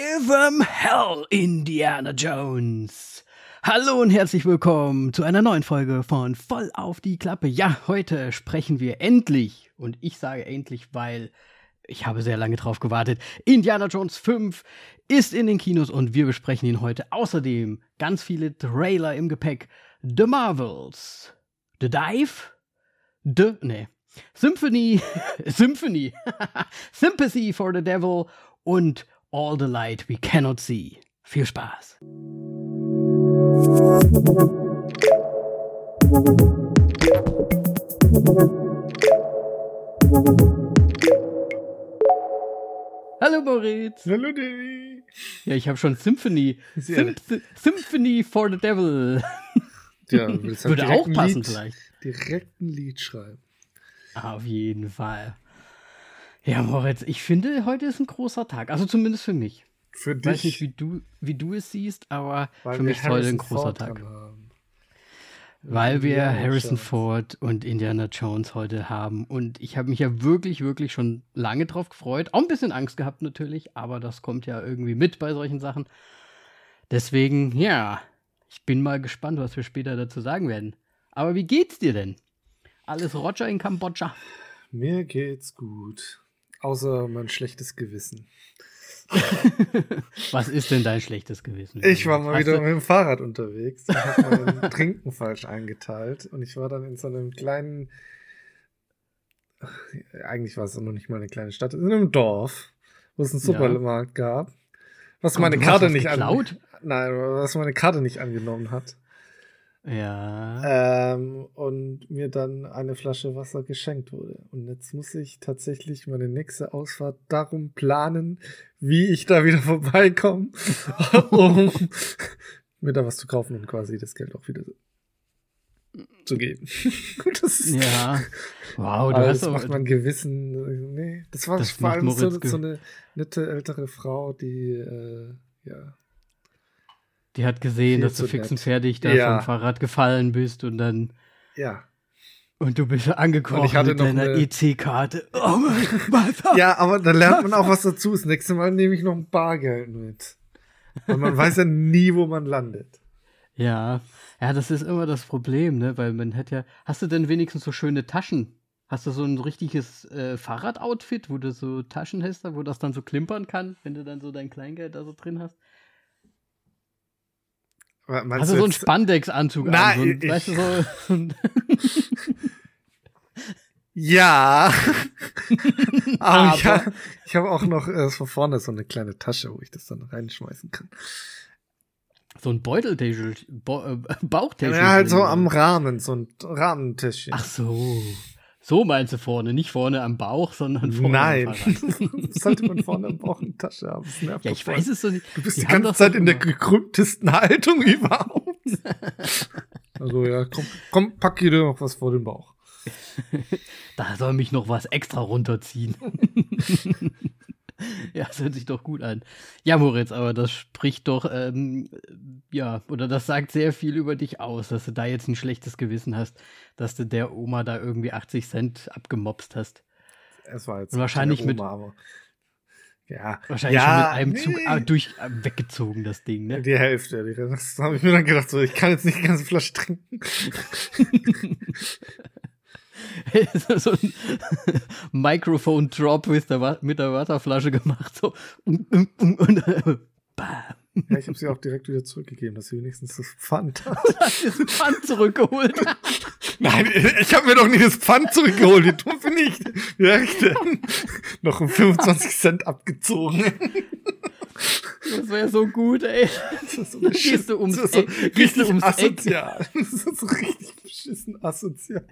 Give 'em hell, Indiana Jones. Hallo und herzlich willkommen zu einer neuen Folge von Voll auf die Klappe. Ja, heute sprechen wir endlich, und ich sage endlich, weil ich habe sehr lange drauf gewartet. Indiana Jones 5 ist in den Kinos und wir besprechen ihn heute. Außerdem ganz viele Trailer im Gepäck. The Marvels. The Dive? The, nee. Symphony, Symphony, Sympathy for the Devil und All the Light We Cannot See. Viel Spaß. Hallo Moritz. Hallo Davy. Ja, ich habe schon Symphony. Sym Symphony for the Devil. Ja, Würde auch passen Lied, vielleicht. Direkt ein Lied schreiben. Auf jeden Fall. Ja, Moritz, ich finde, heute ist ein großer Tag. Also zumindest für mich. Für Ich weiß dich, nicht, wie du, wie du es siehst, aber weil für mich ist heute ein großer Ford Tag. haben. Weil wir Indiana Harrison Jones. Ford und Indiana Jones heute haben. Und ich habe mich ja wirklich, wirklich schon lange drauf gefreut. Auch ein bisschen Angst gehabt natürlich, aber das kommt ja irgendwie mit bei solchen Sachen. Deswegen, ja, ich bin mal gespannt, was wir später dazu sagen werden. Aber wie geht's dir denn? Alles Roger in Kambodscha? Mir geht's gut. Außer mein schlechtes Gewissen. Was ist denn dein schlechtes Gewissen? Ich war mal Hast wieder du- mit dem Fahrrad unterwegs und habe mein Trinken falsch eingeteilt. Und ich war dann in so einem kleinen. Eigentlich war es noch nicht mal eine kleine Stadt, in einem Dorf, wo es einen Ja. Supermarkt gab. Was meine Karte nicht geklaut? an. Nein, was meine Karte nicht angenommen hat. Ja. Ähm, und mir dann eine Flasche Wasser geschenkt wurde. Und jetzt muss ich tatsächlich meine nächste Ausfahrt darum planen, wie ich da wieder vorbeikomme, um mir da was zu kaufen und quasi das Geld auch wieder zu geben. das ist, Ja. Wow, du hast das macht mein Gewissen. Nee, das war Das vor allem so, so eine nette ältere Frau, die äh, ja. Die hat gesehen, dass du fix nett. und fertig da Ja. vom Fahrrad gefallen bist und dann Ja. und du bist angekommen ich hatte mit deiner eine- EC-Karte. Oh mein Gott. Ja, aber da lernt man auch was dazu. Das nächste Mal nehme ich noch ein Bargeld mit. Und man weiß ja nie, wo man landet. ja. Ja, das ist immer das Problem, ne? Weil man hat ja. Hast du denn wenigstens so schöne Taschen? Hast du so ein richtiges äh, Fahrradoutfit, wo du so Taschen hast, wo das dann so klimpern kann, wenn du dann so dein Kleingeld da so drin hast? Meinst du so einen Spandex-Anzug an? So ein, weißt du, so, Ja. aber ich habe hab auch noch äh, von vorne so eine kleine Tasche, wo ich das dann reinschmeißen kann. So ein Beuteltäschel, Bo äh, Bauchtäschel. Ja, halt so am Rahmen, so ein Rahmentischchen. Ach so. So meinst du vorne, nicht vorne am Bauch, sondern vorne Nein. am Fahrrad. Sollte man vorne am Bauch eine Tasche haben. Das nervt Ja, ich weiß es doch nicht. Du bist Die die, ganze Zeit so in der gekrümmtesten Haltung überhaupt. also ja, komm, komm, pack dir noch was vor den Bauch. Da soll mich noch was extra runterziehen. ja, das hört sich doch gut an. Ja, Moritz, aber das spricht doch, ähm, ja, oder das sagt sehr viel über dich aus, dass du da jetzt ein schlechtes Gewissen hast, dass du der Oma da irgendwie 80 Cent abgemopst hast. Es war jetzt Und wahrscheinlich keine mit- Oma, aber ja, Wahrscheinlich ja, schon mit einem Zug nee. ah, durch äh, weggezogen, das Ding, ne? Die Hälfte. Die, das habe ich mir dann gedacht, so, ich kann jetzt nicht die ganze Flasche trinken. so ein Microphone-Drop mit der, mit der Wasserflasche gemacht. So. Und, und, und, bam. Ja, ich habe sie auch direkt wieder zurückgegeben, dass sie wenigstens das Pfand hat. Hast das Pfand zurückgeholt. Nein, ich habe mir doch nicht das Pfand zurückgeholt, wie dumm bin ich. Ja, ich denn? Noch um 25 Cent abgezogen. Das wäre so gut, ey. Das ist so Gehst du ums das ist so Eck- richtig ums Eck. asozial. Das ist so richtig beschissen asozial.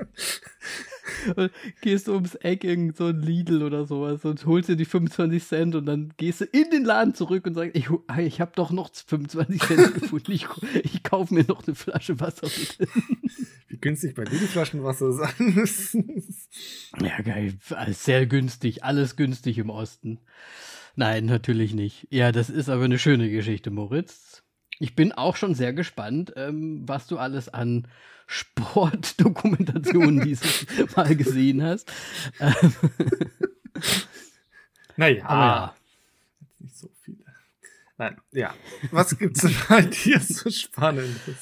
Und gehst du ums Eck irgend so ein Lidl oder sowas und holst dir die 25 Cent und dann gehst du in den Laden zurück und sagst, ich, ich habe doch noch 25 Cent gefunden. Ich, ich kaufe mir noch eine Flasche Wasser bitte. Wie günstig bei dir die Flaschenwasser müssen. Ja, geil. Sehr günstig. Alles günstig im Osten. Nein, natürlich nicht. Ja, das ist aber eine schöne Geschichte, Moritz. Ich bin auch schon sehr gespannt, ähm, was du alles an Sportdokumentationen dieses Mal gesehen hast. Ähm, Naja, aber ja. nicht so viele. Nein, ja. Was gibt's bei dir so Spannendes?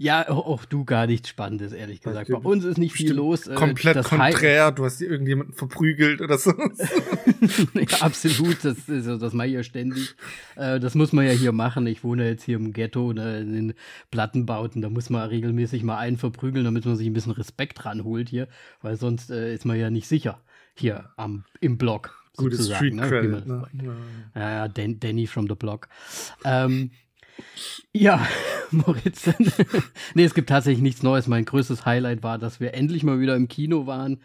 Ja, auch du gar nichts Spannendes, ehrlich gesagt. Bei uns ist nicht viel los. Äh, komplett konträr, du hast irgendjemanden verprügelt oder so. ja, absolut, das, ist, das mache ich ja ständig. Äh, das muss man ja hier machen. Ich wohne jetzt hier im Ghetto, ne, in den Plattenbauten. Da muss man regelmäßig mal einen verprügeln, damit man sich ein bisschen Respekt ranholt hier, weil sonst äh, ist man ja nicht sicher hier am, im Block. Gutes Street ne, Credit. Ne? Ja, ja, Danny from the Block. Ähm, ja, Moritz. nee, es gibt tatsächlich nichts Neues. Mein größtes Highlight war, dass wir endlich mal wieder im Kino waren.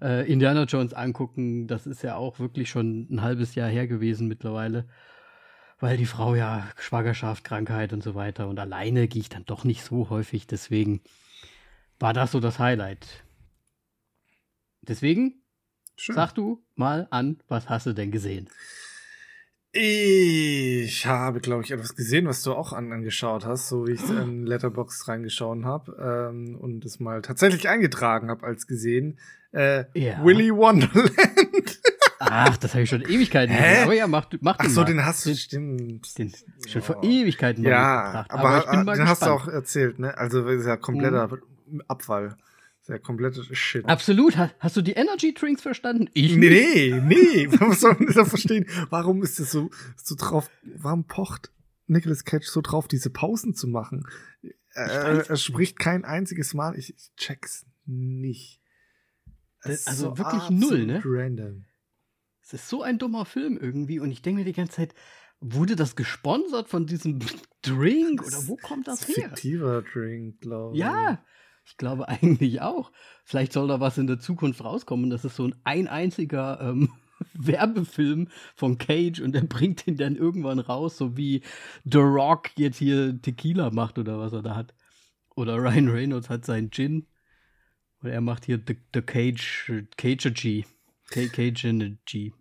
Äh, Indiana Jones angucken, das ist ja auch wirklich schon ein halbes Jahr her gewesen mittlerweile. Weil die Frau ja Schwangerschaft, Krankheit und so weiter. Und alleine gehe ich dann doch nicht so häufig. Deswegen war das so das Highlight. Deswegen Schön. sag du mal an, was hast du denn gesehen? Ich habe, glaube ich, etwas gesehen, was du auch an, angeschaut hast, so wie ich in Letterbox reingeschaut habe ähm, und es mal tatsächlich eingetragen habe als gesehen. Äh, ja. Willy Wonderland. Ach, das habe ich schon Ewigkeiten gesehen. Aber ja, mach, mach Ach so, den hast du, stimmt. Den schon vor Ewigkeiten ja, gebracht. Aber, aber ich bin mal den gespannt. hast du auch erzählt, ne? Also, das ist ja kompletter mhm. Abfall. Der komplette Shit. Absolut. Hast du die Energy Drinks verstanden? Ich nee, nicht. nee. Was soll man da verstehen? Warum ist es so, so drauf, warum pocht Nicolas Cage so drauf, diese Pausen zu machen? Er, er spricht kein einziges Mal. Ich, ich check's nicht. Das, also so wirklich null, ne? Random. Es ist so ein dummer Film irgendwie und ich denke mir die ganze Zeit, wurde das gesponsert von diesem Drink oder wo kommt das, das her? Fiktiver Drink, glaube ich. Ja, ich glaube eigentlich auch. Vielleicht soll da was in der Zukunft rauskommen. Das ist so ein, ein einziger ähm, Werbefilm von Cage und der bringt ihn dann irgendwann raus, so wie The Rock jetzt hier Tequila macht oder was er da hat. Oder Ryan Reynolds hat seinen Gin. Und er macht hier The, the Cage, Cage G. Cage G.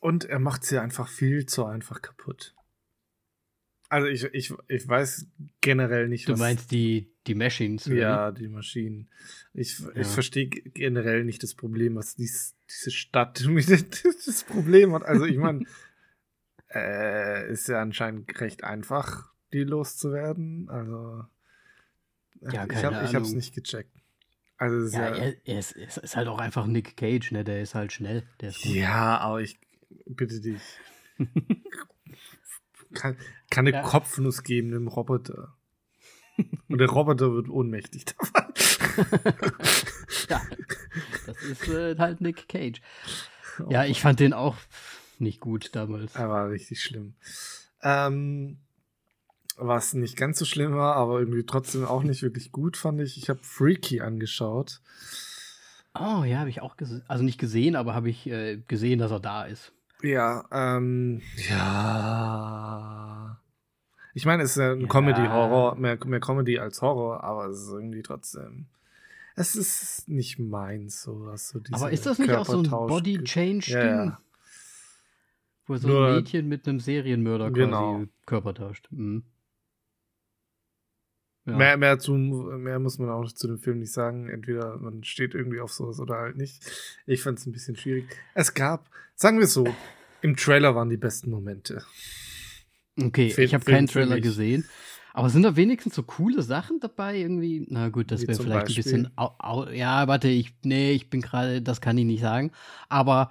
Und er macht sie einfach viel zu einfach kaputt. Also ich, ich, ich weiß generell nicht, Du was, meinst die, die Machines? Ja, oder? die Maschinen. Ich, ja. ich verstehe generell nicht das Problem, was dies, diese Stadt mit das Problem hat. Also ich meine, äh, ist ja anscheinend recht einfach, die loszuwerden. Also ja, ich habe ich hab's nicht gecheckt. Also ja, ja, er, er, ist, er, ist, halt auch einfach Nick Cage, ne? Der ist halt schnell. Ist ja, aber ich bitte dich. kann, kann eine ja. Kopfnuss geben einem Roboter. Und der Roboter wird ohnmächtig davon. ja, das ist äh, halt Nick Cage. Ja, ich fand den auch nicht gut damals. Er war richtig schlimm. Ähm, was nicht ganz so schlimm war, aber irgendwie trotzdem auch nicht wirklich gut, fand ich. Ich habe Freaky angeschaut. Oh ja, habe ich auch gesehen. Also nicht gesehen, aber habe ich äh, gesehen, dass er da ist. Ja, ähm, ja. Ich meine, es ist ein ja. Comedy-Horror, mehr, mehr Comedy als Horror, aber es ist irgendwie trotzdem. Es ist nicht meins, sowas. So aber ist das nicht auch so ein Body-Change-Ding? Ja. Wo so Nur, ein Mädchen mit einem Serienmörder genau. quasi Körper tauscht. Mhm. Ja. Mehr, mehr, zu, mehr muss man auch zu dem Film nicht sagen. Entweder man steht irgendwie auf sowas oder halt nicht. Ich fand es ein bisschen schwierig. Es gab, sagen wir es so, im Trailer waren die besten Momente. Okay, Film, ich habe keinen Trailer gesehen. Aber sind da wenigstens so coole Sachen dabei irgendwie? Na gut, das wäre vielleicht Beispiel? ein bisschen. Au, au, ja, warte, ich. Nee, ich bin gerade. Das kann ich nicht sagen. Aber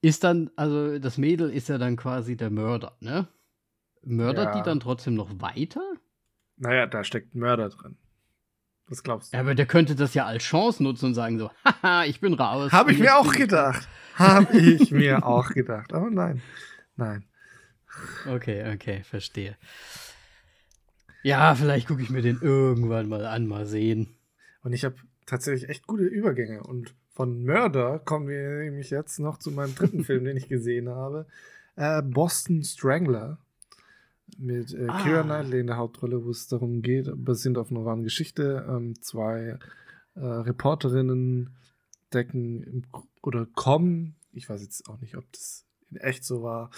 ist dann. Also, das Mädel ist ja dann quasi der Mörder, ne? Mördert ja. die dann trotzdem noch weiter? Naja, da steckt ein Mörder drin. Was glaubst du? Ja, aber der könnte das ja als Chance nutzen und sagen so, haha, ich bin raus. Habe ich mir auch gedacht. Habe ich mir auch gedacht. Aber nein, nein. Okay, okay, verstehe. Ja, vielleicht gucke ich mir den irgendwann mal an, mal sehen. Und ich habe tatsächlich echt gute Übergänge. Und von Mörder kommen wir nämlich jetzt noch zu meinem dritten Film, den ich gesehen habe. Äh, Boston Strangler mit äh, ah. Keira Knightley in der Hauptrolle, wo es darum geht, basierend auf einer wahren Geschichte, ähm, zwei äh, Reporterinnen decken oder kommen, ich weiß jetzt auch nicht, ob das in echt so war,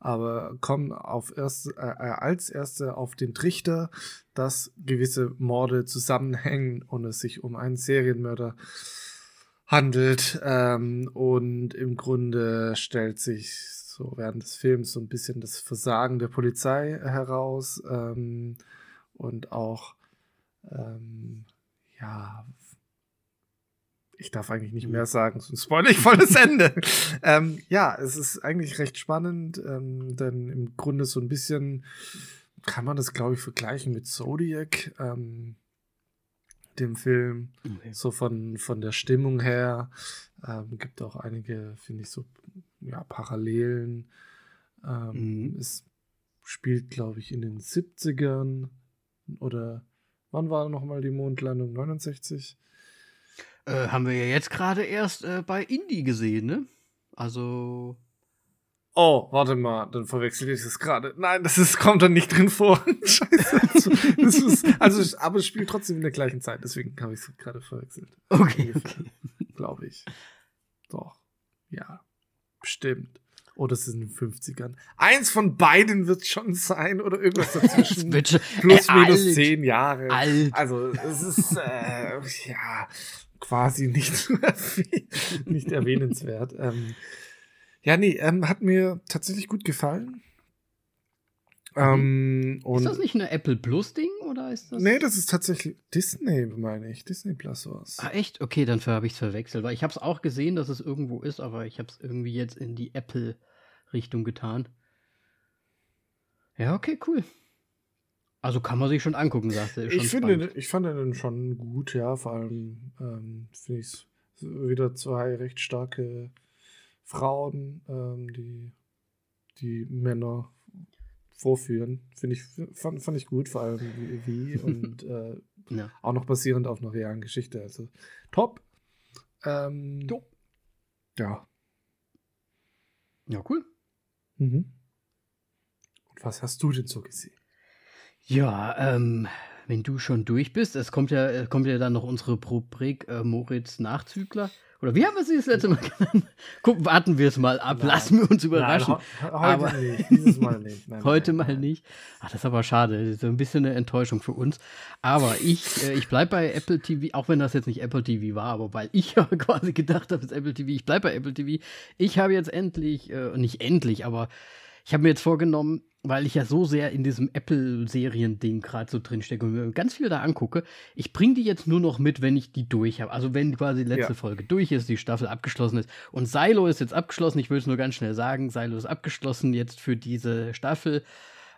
aber kommen auf erste, äh, äh, als erste auf den Trichter, dass gewisse Morde zusammenhängen und es sich um einen Serienmörder handelt. Ähm, und im Grunde stellt sich so während des Films so ein bisschen das Versagen der Polizei heraus ähm, und auch ähm, ja ich darf eigentlich nicht mehr sagen, sonst spoilere ich voll das Ende. ähm, ja, es ist eigentlich recht spannend, ähm, denn im Grunde so ein bisschen kann man das, glaube ich, vergleichen mit Zodiac, ähm, dem Film. Okay. So von, von der Stimmung her. Ähm, gibt auch einige, finde ich, so ja, Parallelen. Ähm, mhm. Es spielt, glaube ich, in den 70ern oder wann war nochmal die Mondlandung? 69? Äh, haben wir ja jetzt gerade erst äh, bei Indie gesehen, ne? Also. Oh, warte mal, dann verwechsel ich das gerade. Nein, das ist, kommt dann nicht drin vor. Scheiße. Das ist, also, aber es spielt trotzdem in der gleichen Zeit, deswegen habe ich es gerade verwechselt. Okay, okay. Glaube ich. Doch. Ja. Bestimmt. Oder es ist in den 50ern. Eins von beiden wird schon sein oder irgendwas dazwischen. Plus, minus alt, zehn Jahre. Alt. Also es ist äh, ja quasi nicht, nicht erwähnenswert. ähm, ja, nee, ähm, hat mir tatsächlich gut gefallen. Mhm. Ähm, ist das nicht eine Apple Plus Ding oder ist das? Nee, das ist tatsächlich Disney, meine ich. Disney Plus was. Ah, echt? Okay, dann habe ich es verwechselt, weil ich habe es auch gesehen, dass es irgendwo ist, aber ich habe es irgendwie jetzt in die Apple Richtung getan. Ja, okay, cool. Also kann man sich schon angucken, sagst du. Ich finde, ich fand den schon gut, ja. Vor allem ähm, finde ich es wieder zwei recht starke Frauen, ähm, die die Männer vorführen. Finde ich, fand, fand ich gut, vor allem wie, wie und äh, ja. auch noch basierend auf einer realen Geschichte. Also top. Ähm, top. Ja. Ja, cool. Mhm. Und was hast du denn so gesehen? Ja, ähm, wenn du schon durch bist, es kommt ja, kommt ja dann noch unsere Rubrik äh, Moritz Nachzügler. Oder wie haben wir sie das letzte Mal genannt? Gucken, warten wir es mal ab, nein. lassen wir uns überraschen. Nein, heute aber nicht, dieses Mal nicht. Nein, heute mal nicht. Ach, das ist aber schade. Das ist ein bisschen eine Enttäuschung für uns. Aber ich, äh, ich bleibe bei Apple TV, auch wenn das jetzt nicht Apple TV war, aber weil ich ja quasi gedacht habe, es ist Apple TV, ich bleibe bei Apple TV. Ich habe jetzt endlich, äh, nicht endlich, aber ich habe mir jetzt vorgenommen, weil ich ja so sehr in diesem Apple-Serien-Ding gerade so drin stecke und mir ganz viel da angucke, ich bringe die jetzt nur noch mit, wenn ich die durch habe. Also wenn quasi die letzte ja. Folge durch ist, die Staffel abgeschlossen ist. Und Silo ist jetzt abgeschlossen. Ich will es nur ganz schnell sagen. Silo ist abgeschlossen jetzt für diese Staffel.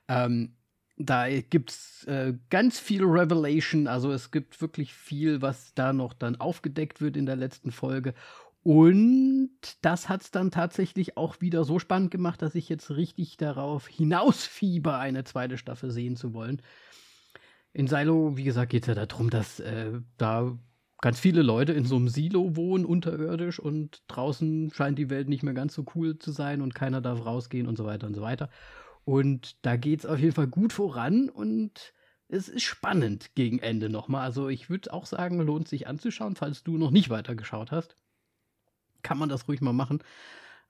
Ähm, da gibt es äh, ganz viel Revelation. Also es gibt wirklich viel, was da noch dann aufgedeckt wird in der letzten Folge. Und das hat es dann tatsächlich auch wieder so spannend gemacht, dass ich jetzt richtig darauf hinausfieber, eine zweite Staffel sehen zu wollen. In Silo, wie gesagt, geht es ja darum, dass äh, da ganz viele Leute in so einem Silo wohnen, unterirdisch, und draußen scheint die Welt nicht mehr ganz so cool zu sein und keiner darf rausgehen und so weiter und so weiter. Und da geht es auf jeden Fall gut voran und es ist spannend gegen Ende nochmal. Also ich würde auch sagen, lohnt sich anzuschauen, falls du noch nicht weitergeschaut hast kann man das ruhig mal machen.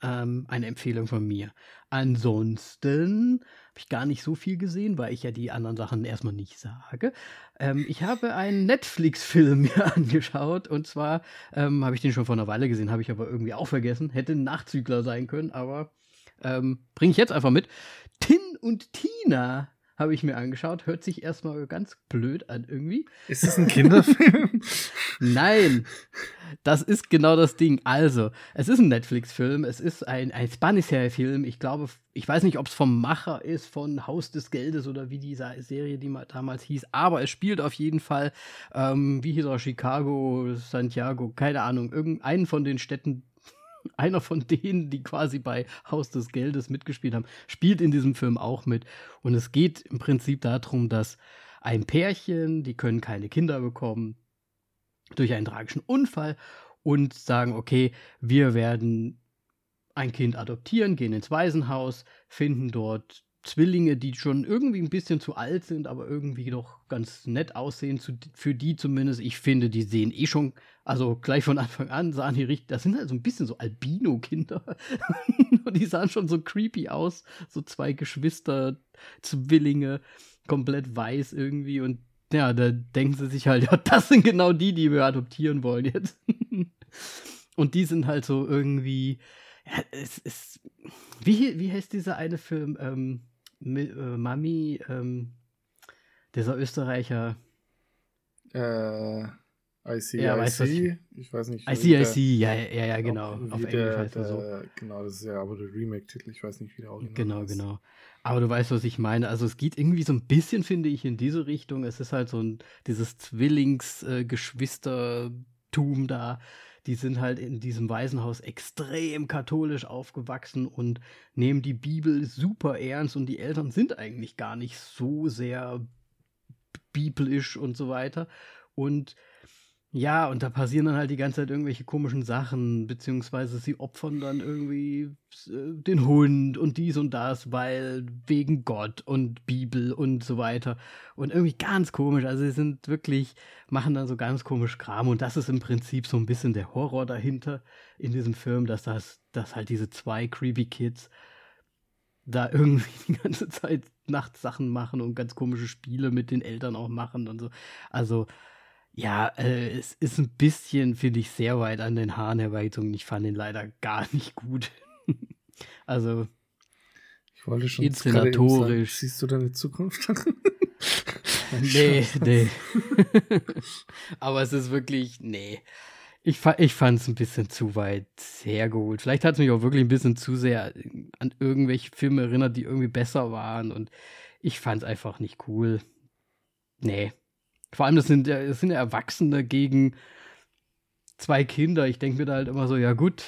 Ähm, eine Empfehlung von mir. Ansonsten habe ich gar nicht so viel gesehen, weil ich ja die anderen Sachen erstmal nicht sage. Ähm, ich habe einen Netflix-Film mir angeschaut und zwar ähm, habe ich den schon vor einer Weile gesehen, habe ich aber irgendwie auch vergessen. Hätte ein Nachzügler sein können, aber ähm, bringe ich jetzt einfach mit. Tin und Tina habe ich mir angeschaut. Hört sich erstmal ganz blöd an irgendwie. Ist das ein Kinderfilm? Nein, das ist genau das Ding. Also, es ist ein Netflix-Film, es ist ein, ein Spanish-Film. Ich glaube, ich weiß nicht, ob es vom Macher ist, von Haus des Geldes oder wie diese Serie, die mal damals hieß, aber es spielt auf jeden Fall, ähm, wie hieß er, Chicago, Santiago, keine Ahnung, irgendeinen von den Städten, einer von denen, die quasi bei Haus des Geldes mitgespielt haben, spielt in diesem Film auch mit. Und es geht im Prinzip darum, dass ein Pärchen, die können keine Kinder bekommen, durch einen tragischen Unfall und sagen, okay, wir werden ein Kind adoptieren, gehen ins Waisenhaus, finden dort Zwillinge, die schon irgendwie ein bisschen zu alt sind, aber irgendwie doch ganz nett aussehen, zu, für die zumindest. Ich finde, die sehen eh schon, also gleich von Anfang an sahen die richtig, das sind halt so ein bisschen so Albino-Kinder. die sahen schon so creepy aus, so zwei Geschwister, Zwillinge, komplett weiß irgendwie und ja, da denken sie sich halt, ja, das sind genau die, die wir adoptieren wollen jetzt. und die sind halt so irgendwie, ja, es ist. Wie, wie heißt dieser eine Film? Ähm, äh, Mami, ähm, dieser Österreicher. Äh, IC, Ja, weißt du, was IC. Ich weiß nicht. IC, wie der- IC, ja, ja, ja, genau. Auf Englisch der, heißt er so. der, Genau, das ist ja aber der Remake-Titel. Ich weiß nicht, wie der Original Genau, ist. genau. Aber du weißt, was ich meine. Also es geht irgendwie so ein bisschen, finde ich, in diese Richtung. Es ist halt so ein, dieses Zwillings-Geschwistertum da. Die sind halt in diesem Waisenhaus extrem katholisch aufgewachsen und nehmen die Bibel super ernst und die Eltern sind eigentlich gar nicht so sehr biblisch und so weiter. Und ja, und da passieren dann halt die ganze Zeit irgendwelche komischen Sachen, beziehungsweise sie opfern dann irgendwie äh, den Hund und dies und das, weil wegen Gott und Bibel und so weiter. Und irgendwie ganz komisch. Also sie sind wirklich, machen dann so ganz komisch Kram. Und das ist im Prinzip so ein bisschen der Horror dahinter in diesem Film, dass das, dass halt diese zwei creepy Kids da irgendwie die ganze Zeit nachts Sachen machen und ganz komische Spiele mit den Eltern auch machen und so. Also, ja, äh, es ist ein bisschen, finde ich, sehr weit an den Haaren herbeigezogen. Ich fand ihn leider gar nicht gut. also, Ich wollte schon Inszenatorisch. sagen, Siehst du deine Zukunft? nee, nee. Aber es ist wirklich, nee. Ich, fa ich fand es ein bisschen zu weit hergeholt. Vielleicht hat es mich auch wirklich ein bisschen zu sehr an irgendwelche Filme erinnert, die irgendwie besser waren. Und ich fand es einfach nicht cool. Nee. Vor allem, das sind, das sind Erwachsene gegen zwei Kinder. Ich denke mir da halt immer so, ja gut.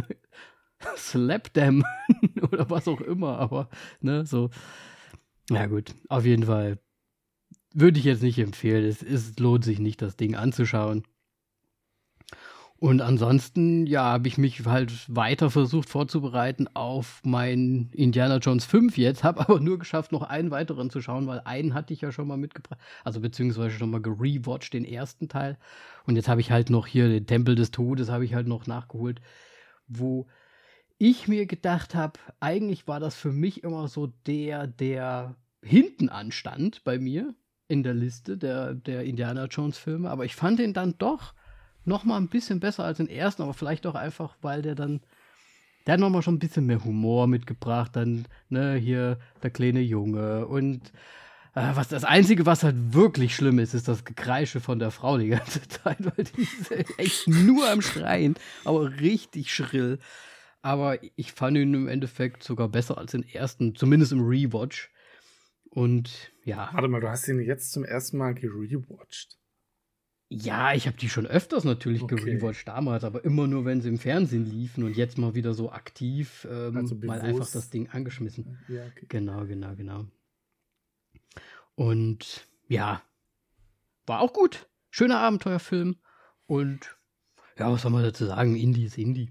Slap them. Oder was auch immer. Aber, ne, so. Ja gut, auf jeden Fall würde ich jetzt nicht empfehlen. Es, es lohnt sich nicht, das Ding anzuschauen. Und ansonsten, ja, habe ich mich halt weiter versucht vorzubereiten auf mein Indiana Jones 5 jetzt, habe aber nur geschafft, noch einen weiteren zu schauen, weil einen hatte ich ja schon mal mitgebracht, also beziehungsweise schon mal gerewatcht, den ersten Teil. Und jetzt habe ich halt noch hier den Tempel des Todes, habe ich halt noch nachgeholt, wo ich mir gedacht habe, eigentlich war das für mich immer so der, der hinten anstand bei mir in der Liste der, der Indiana Jones Filme, aber ich fand den dann doch noch mal ein bisschen besser als den ersten, aber vielleicht auch einfach, weil der dann, der hat noch mal schon ein bisschen mehr Humor mitgebracht, dann, ne, hier der kleine Junge und äh, was das Einzige, was halt wirklich schlimm ist, ist das Gekreische von der Frau die ganze Zeit, weil die ist echt nur am Schreien, aber richtig schrill. Aber ich fand ihn im Endeffekt sogar besser als den ersten, zumindest im Rewatch. Und ja, Warte mal, du hast ihn jetzt zum ersten Mal gerewatcht. Ja, ich habe die schon öfters natürlich Okay. gerewatcht damals, aber immer nur, wenn sie im Fernsehen liefen und jetzt mal wieder so aktiv ähm, Also mal einfach das Ding angeschmissen. Ja, okay. Genau, genau, genau. Und ja, war auch gut. Schöner Abenteuerfilm. Und ja, was soll man dazu sagen? Indie ist Indie.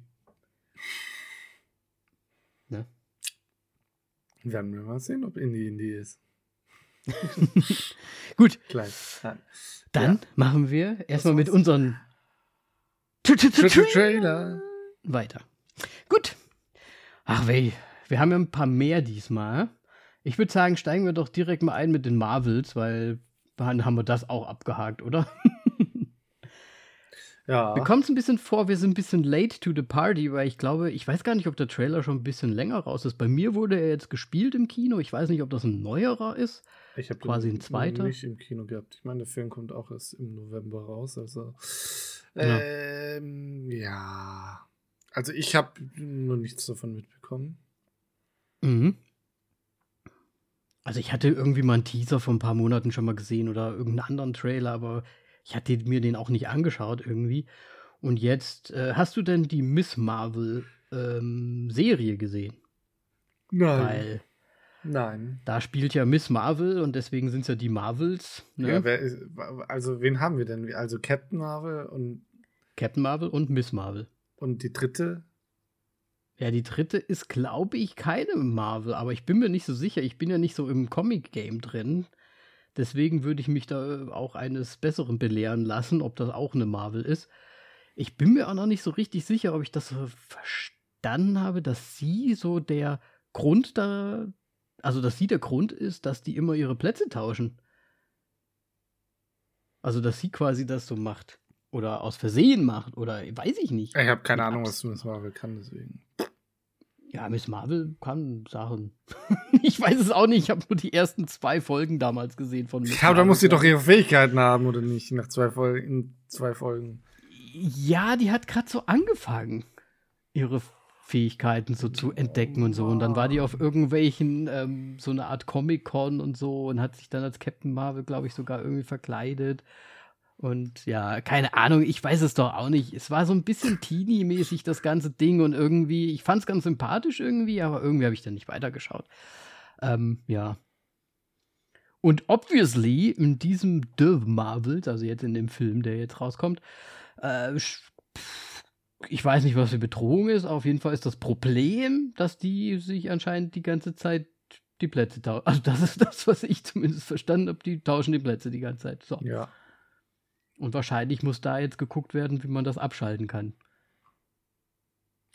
Ne? Werden wir mal sehen, ob Indie Indie ist. Gut, Klein. Dann Ja. machen wir erstmal mit unseren Trailer. weiter. Gut. Ach weh, wir haben ja ein paar mehr diesmal. Ich würde sagen, steigen wir doch direkt mal ein mit den Marvels, weil dann haben wir das auch abgehakt, oder? Ja. Mir kommt es ein bisschen vor, wir sind ein bisschen late to the party, weil ich glaube, ich weiß gar nicht, ob der Trailer schon ein bisschen länger raus ist. Bei mir wurde er jetzt gespielt im Kino. Ich weiß nicht, ob das ein neuerer ist. Ich habe quasi den ein zweiter. nicht im Kino gehabt. Ich meine, der Film kommt auch erst im November raus. Also, Ja. ähm, ja. Also ich habe nur nichts davon mitbekommen. Mhm. Also ich hatte irgendwie mal einen Teaser vor ein paar Monaten schon mal gesehen oder irgendeinen anderen Trailer, aber ich hatte mir den auch nicht angeschaut irgendwie. Und jetzt, äh, hast du denn die Miss Marvel ähm, Serie gesehen? Nein. Weil Nein. da spielt ja Miss Marvel und deswegen sind es ja die Marvels. Ne? Ja, wer ist, also wen haben wir denn? Also Captain Marvel und, Captain Marvel und Miss Marvel. und die dritte? Ja, die dritte ist, glaube ich, keine Marvel, aber ich bin mir nicht so sicher. Ich bin ja nicht so im Comic-Game drin. Deswegen würde ich mich da auch eines Besseren belehren lassen, ob das auch eine Marvel ist. Ich bin mir auch noch nicht so richtig sicher, ob ich das so verstanden habe, dass sie so der Grund da, also dass sie der Grund ist, dass die immer ihre Plätze tauschen. Also, dass sie quasi das so macht. oder aus Versehen macht oder weiß ich nicht. Ich habe keine Mit Ahnung, was Miss Marvel kann, deswegen. Ja, Miss Marvel kann Sachen. ich weiß es auch nicht. Ich habe nur die ersten zwei Folgen damals gesehen von Miss Ja, aber da muss sie doch ihre Fähigkeiten haben, oder nicht? Nach zwei Folgen. Zwei Folgen. Ja, die hat gerade so angefangen, ihre Fähigkeiten so zu entdecken und so. Und dann war die auf irgendwelchen, ähm, so eine Art Comic-Con und so und hat sich dann als Captain Marvel, glaube ich, sogar irgendwie verkleidet. Und ja, keine Ahnung, ich weiß es doch auch nicht. Es war so ein bisschen teeny-mäßig, das ganze Ding. Und irgendwie, ich fand es ganz sympathisch irgendwie, aber irgendwie habe ich dann nicht weitergeschaut. Ähm, ja. Und obviously, in diesem The Marvels, also jetzt in dem Film, der jetzt rauskommt, äh, ich weiß nicht, was für Bedrohung ist. Auf jeden Fall ist das Problem, dass die sich anscheinend die ganze Zeit die Plätze tauschen. Also, das ist das, was ich zumindest verstanden habe. Die tauschen die Plätze die ganze Zeit. So. Ja. Und wahrscheinlich muss da jetzt geguckt werden, wie man das abschalten kann.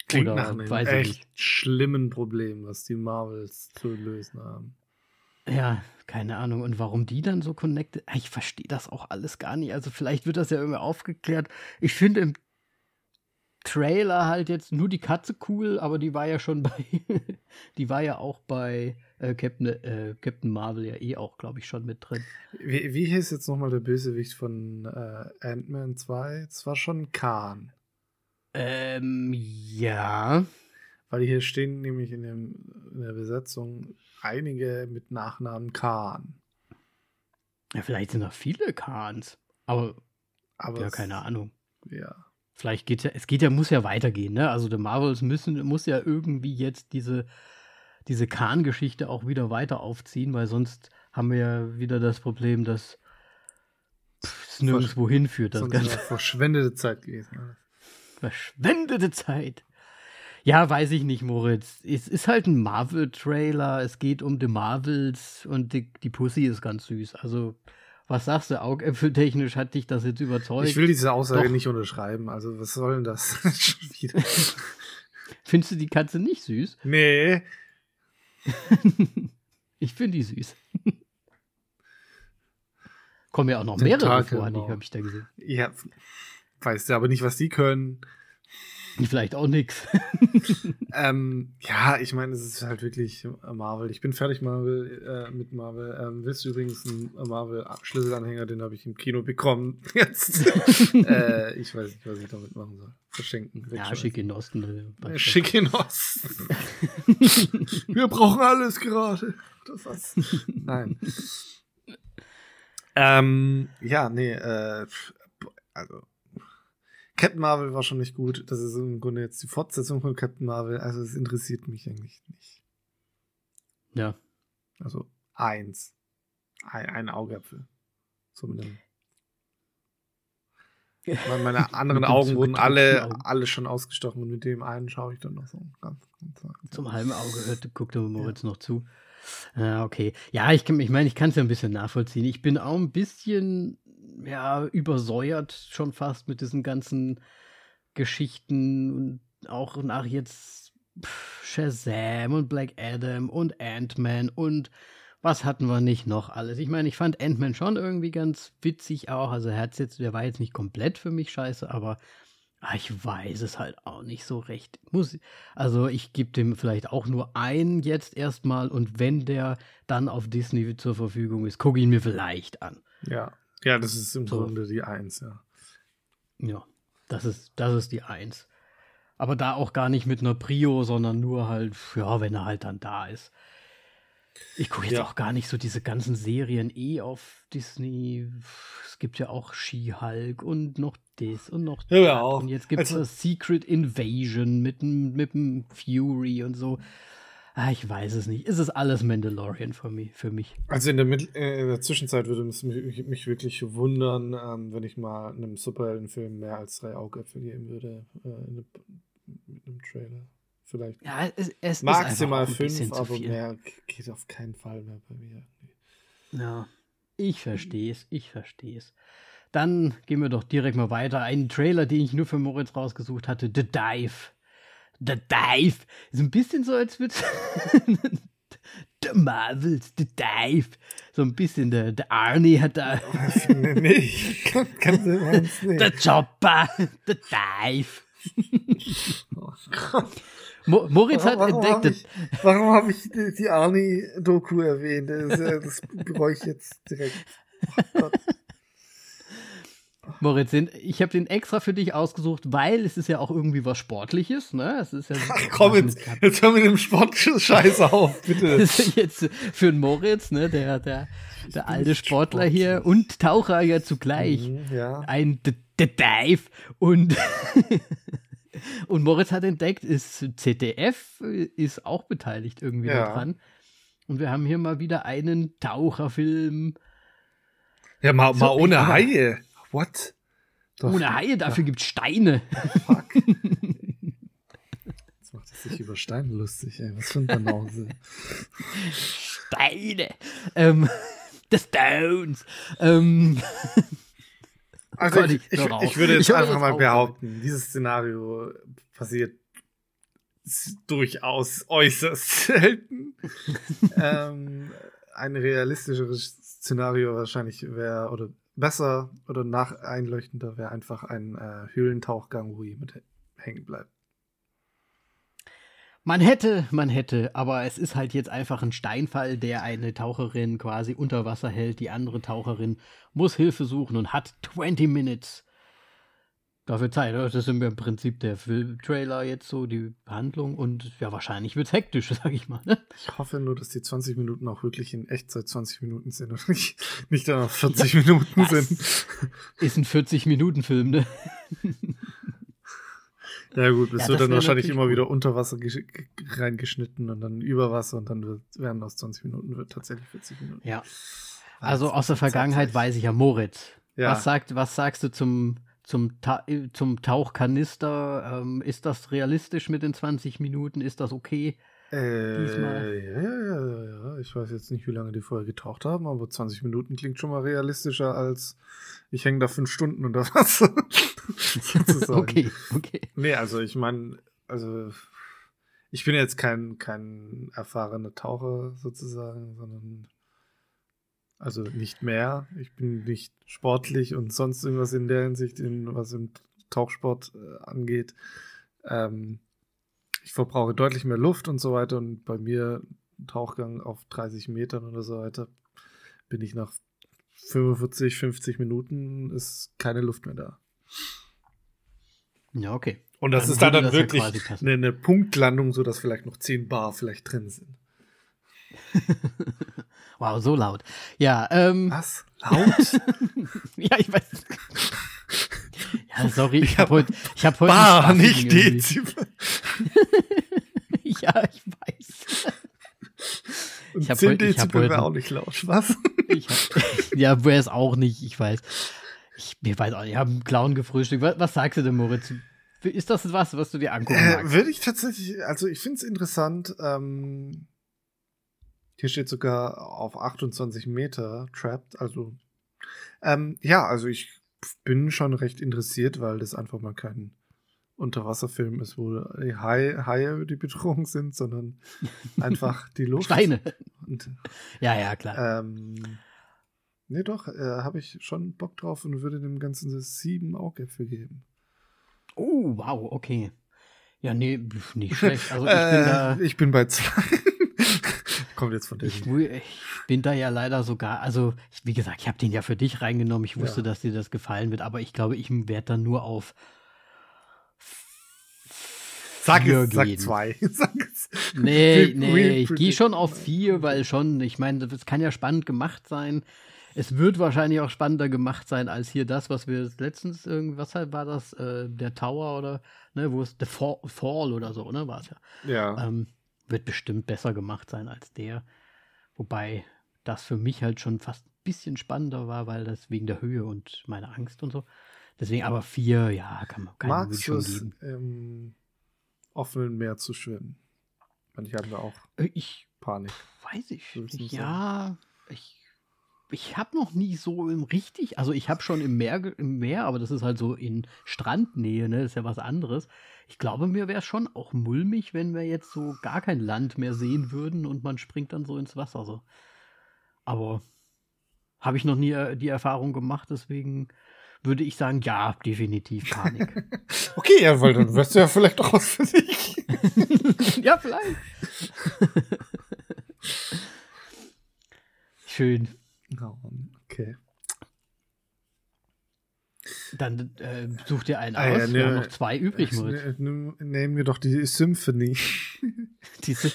Klingt Oder, nach einem echt schlimmen Problem, was die Marvels zu lösen haben. Ja, keine Ahnung. Und warum die dann so connected? Ich verstehe das auch alles gar nicht. Also vielleicht wird das ja irgendwie aufgeklärt. Ich finde im Trailer halt jetzt nur die Katze cool, aber die war ja schon bei, die war ja auch bei äh, Captain, äh, Captain Marvel ja eh auch, glaube ich, schon mit drin. Wie, wie hieß jetzt nochmal der Bösewicht von äh, Ant-Man 2? Es war schon Khan. Ähm, ja. Weil hier stehen nämlich in, dem, in der Besetzung einige mit Nachnamen Khan. Ja, vielleicht sind noch viele Khans. Aber, aber ja, keine Ahnung. Ja. Vielleicht geht ja, es geht ja, muss ja weitergehen, ne? Also The Marvels müssen, muss ja irgendwie jetzt diese, diese Khan-Geschichte auch wieder weiter aufziehen, weil sonst haben wir ja wieder das Problem, dass es nirgendwo hinführt. Das Ganze. verschwendete Zeit gewesen. Verschwendete Zeit. Ja, weiß ich nicht, Moritz. Es ist halt ein Marvel-Trailer. Es geht um The Marvels und die, die Pussy ist ganz süß. Also was sagst du, augäpfeltechnisch hat dich das jetzt überzeugt? Ich will diese Aussage Doch. nicht unterschreiben. Also, was soll denn das? Findest du die Katze nicht süß? Nee. ich finde die süß. Kommen ja auch noch mehrere Tentakel vor, genau. habe ich da gesehen. Ja, weißt du aber nicht, was die können. Vielleicht auch nix. ähm, ja, ich meine, es ist halt wirklich Marvel. Ich bin fertig Marvel, äh, mit Marvel. Ähm, willst du übrigens einen Marvel-Schlüsselanhänger, den habe ich im Kino bekommen. Jetzt. äh, ich weiß nicht, was ich damit machen soll. Verschenken. Ja, schick in Osten. Äh, schick in Osten. Wir brauchen alles gerade. Das war's. Nein. ähm, ja, nee, äh, also Captain Marvel war schon nicht gut. Das ist im Grunde jetzt die Fortsetzung von Captain Marvel. Also es interessiert mich eigentlich nicht. Ja. Also eins. Ein, ein Augapfel. So mit einem. Meine anderen Augen wurden alle, alle schon ausgestochen und mit dem einen schaue ich dann noch so ganz, ganz, ganz Zum halben Auge hört, guckt der Moritz ja. noch zu. Ja, okay. Ja, ich, ich meine, ich kann es ja ein bisschen nachvollziehen. Ich bin auch ein bisschen ja, übersäuert schon fast mit diesen ganzen Geschichten und auch nach jetzt Shazam und Black Adam und Ant-Man und was hatten wir nicht noch alles? Ich meine, ich fand Ant-Man schon irgendwie ganz witzig auch. Also, er jetzt, der war jetzt nicht komplett für mich scheiße, aber ach, ich weiß es halt auch nicht so recht. Muss, also, ich gebe dem vielleicht auch nur einen jetzt erstmal und wenn der dann auf Disney zur Verfügung ist, gucke ich ihn mir vielleicht an. Ja. Ja, das ist im so. Grunde die Eins, ja. Ja, das ist, das ist die Eins. Aber da auch gar nicht mit einer Prio, sondern nur halt, ja, wenn er halt dann da ist. Ich gucke jetzt ja. auch gar nicht so diese ganzen Serien eh auf Disney. Es gibt ja auch She-Hulk und noch das und noch das. Ja, auch. Und jetzt gibt es also, Secret Invasion mit dem mit Fury und so. Ah, ich weiß es nicht. Ist es alles Mandalorian für mich? Für mich? Also in der, äh, in der Zwischenzeit würde es mich, mich wirklich wundern, ähm, wenn ich mal einem Superheldenfilm mehr als drei Augäpfel geben würde äh, in mit einem Trailer. Vielleicht. Ja, es, es Maximal fünf, aber mehr geht auf keinen Fall mehr bei mir. Ja, ich verstehe es, ich verstehe es. Dann gehen wir doch direkt mal weiter. Einen Trailer, den ich nur für Moritz rausgesucht hatte, The Dive. The Dive. Ist ein bisschen so, als würde The Marvels, The Dive. So ein bisschen, der, der Arnie hat da. nee, nee, kann, kann nicht. Der Chopper, The Dive. Oh Gott. Mo Moritz hat warum entdeckt, Hab ich, warum habe ich die, die Arnie-Doku erwähnt? Das, äh, das bereue ich jetzt direkt. Oh Gott. Moritz, ich habe den extra für dich ausgesucht, weil es ist ja auch irgendwie was Sportliches, ne? Es ist ja Ach komm, jetzt, jetzt hör mit dem Sport-Scheiß auf, bitte. Das ist jetzt für den Moritz, ne, der, der, der alte Sportler hier und Taucher ja zugleich. Mhm, ja. Ein D D Dive und und Moritz hat entdeckt, ist ZDF ist auch beteiligt irgendwie Ja. daran. Und wir haben hier mal wieder einen Taucherfilm Ja, mal, So, mal ohne. Haie. What? Doch, ohne Haie, dafür gibt's Steine. Fuck. Jetzt macht es sich über Steine lustig, ey. Was für ein Banause. Steine. Ähm, The Stones. Ähm, Also ich, ich ich, würde jetzt Ich einfach mal behaupten, dieses Szenario passiert durchaus äußerst selten. ähm, ein realistischeres Szenario wahrscheinlich wäre, oder besser oder nach einleuchtender wäre einfach ein äh, Höhlentauchgang, wo jemand hä- hängen bleibt. Man hätte, man hätte, aber es ist halt jetzt einfach ein Steinfall, der eine Taucherin quasi unter Wasser hält. Die andere Taucherin muss Hilfe suchen und hat 20 Minutes dafür Zeit. Das ist im Prinzip der Filmtrailer jetzt so, die Handlung. Und ja, wahrscheinlich wird's hektisch, sag ich mal. Ne? Ich hoffe nur, dass die 20 Minuten auch wirklich in Echtzeit 20 Minuten sind und nicht, nicht dann noch 40 Minuten Das- sind. Ist ein 40-Minuten-Film, ne? Ja gut, es Ja, wird das dann wahrscheinlich immer gut. wieder unter Wasser gesch- ge- reingeschnitten und dann über Wasser und dann wird, werden aus 20 Minuten wird tatsächlich 40 Minuten. Ja. Also aus der Vergangenheit weiß ich ja, Moritz. Ja. Was, sagt, was sagst du zum, zum, Ta zum Tauchkanister? Ähm, ist das realistisch mit den 20 Minuten? Ist das okay? Äh, diesmal. ja, ja, ja, ja. Ich weiß jetzt nicht, wie lange die vorher getaucht haben, aber 20 Minuten klingt schon mal realistischer als ich hänge da fünf Stunden unter Wasser. Okay, okay. Nee, also ich meine, also ich bin jetzt kein, kein erfahrener Taucher sozusagen, sondern also nicht mehr. Ich bin nicht sportlich und sonst irgendwas in der Hinsicht, in, was im Tauchsport äh, angeht. Ähm, ich verbrauche deutlich mehr Luft und so weiter und bei mir Tauchgang auf 30 Metern oder so weiter bin ich nach 45, 50 Minuten ist keine Luft mehr da. Ja, okay. Und das Dann ist dann, dann ja wirklich eine, eine Punktlandung, sodass vielleicht noch 10 Bar vielleicht drin sind. Wow, so laut. Ja, ähm, Was? Laut? ja, ich weiß. Ja, sorry, ich habe hab- heute, ich habe heute Bar, nicht. Dezibel. Ja, ich weiß. Und Ich hab 10 heute- ich hab Dezibel heute- auch nicht laut. Was? Ich hab, ja, wäre es auch nicht, ich weiß. Ich, mir weiß auch nicht, ich habe einen Clown gefrühstückt. Was, was sagst du denn, Moritz? Ist das was, was du dir angucken Äh, magst? würde ich tatsächlich, also ich finde es interessant. Ähm, hier steht sogar auf 28 Meter trapped. Also, ähm, ja, also ich bin schon recht interessiert, weil das einfach mal kein Unterwasserfilm ist, wo die Haie, Haie die Bedrohung sind, sondern einfach die Luft. Steine. Und, Ja, ja, klar. ähm, nee, doch, äh, habe ich schon Bock drauf und würde dem Ganzen sieben Augäpfel geben. Oh, wow, okay. Ja, nee, nicht schlecht. Also ich bin äh, ich bin bei zwei. Kommt jetzt von der Ich, ich bin da ja leider sogar, also wie gesagt, ich habe den ja für dich reingenommen. Ich wusste, Ja. dass dir das gefallen wird, aber ich glaube, ich werde dann nur auf Sag vier es, sag zwei. Sag es. Nee, nee, ich gehe schon auf vier, weil schon, ich meine, das kann ja spannend gemacht sein. Es wird wahrscheinlich auch spannender gemacht sein als hier das, was wir letztens irgendwas halt war das, äh, der Tower oder, ne, wo es The Fall, Fall oder so, ne, war es ja. Ja. Ähm, wird bestimmt besser gemacht sein als der. Wobei das für mich halt schon fast ein bisschen spannender war, weil das wegen der Höhe und meiner Angst und so. Deswegen aber vier, ja, kann man kann Magst schon es geben. im offenen Meer zu schwimmen? Manche haben da auch Äh, Ich Panik. weiß ich nicht. Ja, ich ich habe noch nie so im richtig, also ich habe schon im Meer, im Meer, aber das ist halt so in Strandnähe, ne? Das ist ja was anderes. Ich glaube, mir wäre schon auch mulmig, wenn wir jetzt so gar kein Land mehr sehen würden und man springt dann so ins Wasser. So. Aber habe ich noch nie äh, die Erfahrung gemacht, deswegen würde ich sagen, ja, definitiv Panik. okay, ja, weil dann wirst du ja vielleicht auch was für dich. ja, vielleicht. Schön. Okay. Dann äh, such dir einen ah, aus. Ja, ne, wir haben noch zwei übrig, Moritz. Ne, nehmen wir doch die Symphonie. Diese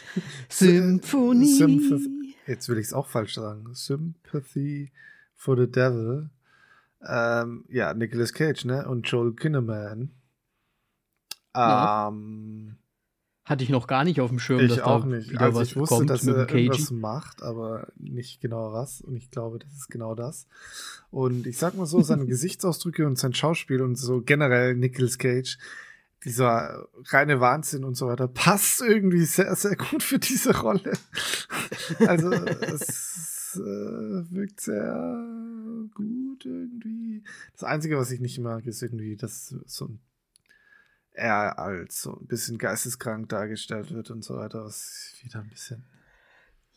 Symphonie. Sympathy. Jetzt will ich es auch falsch sagen. Sympathy for the Devil. Ähm, ja, Nicolas Cage, ne? Und Joel Kinnaman. Ja. Hatte ich noch gar nicht auf dem Schirm, ich dass auch da nicht. wieder also was ich wusste, kommt dass er irgendwas macht, aber nicht genau was. Und ich glaube, das ist genau das. Und ich sag mal so, seine Gesichtsausdrücke und sein Schauspiel und so generell Nicolas Cage, dieser reine Wahnsinn und so weiter, passt irgendwie sehr, sehr gut für diese Rolle. also es äh, wirkt sehr gut irgendwie. Das Einzige, was ich nicht mag, ist irgendwie, dass so ein er als so ein bisschen geisteskrank dargestellt wird und so weiter, was wieder ein bisschen.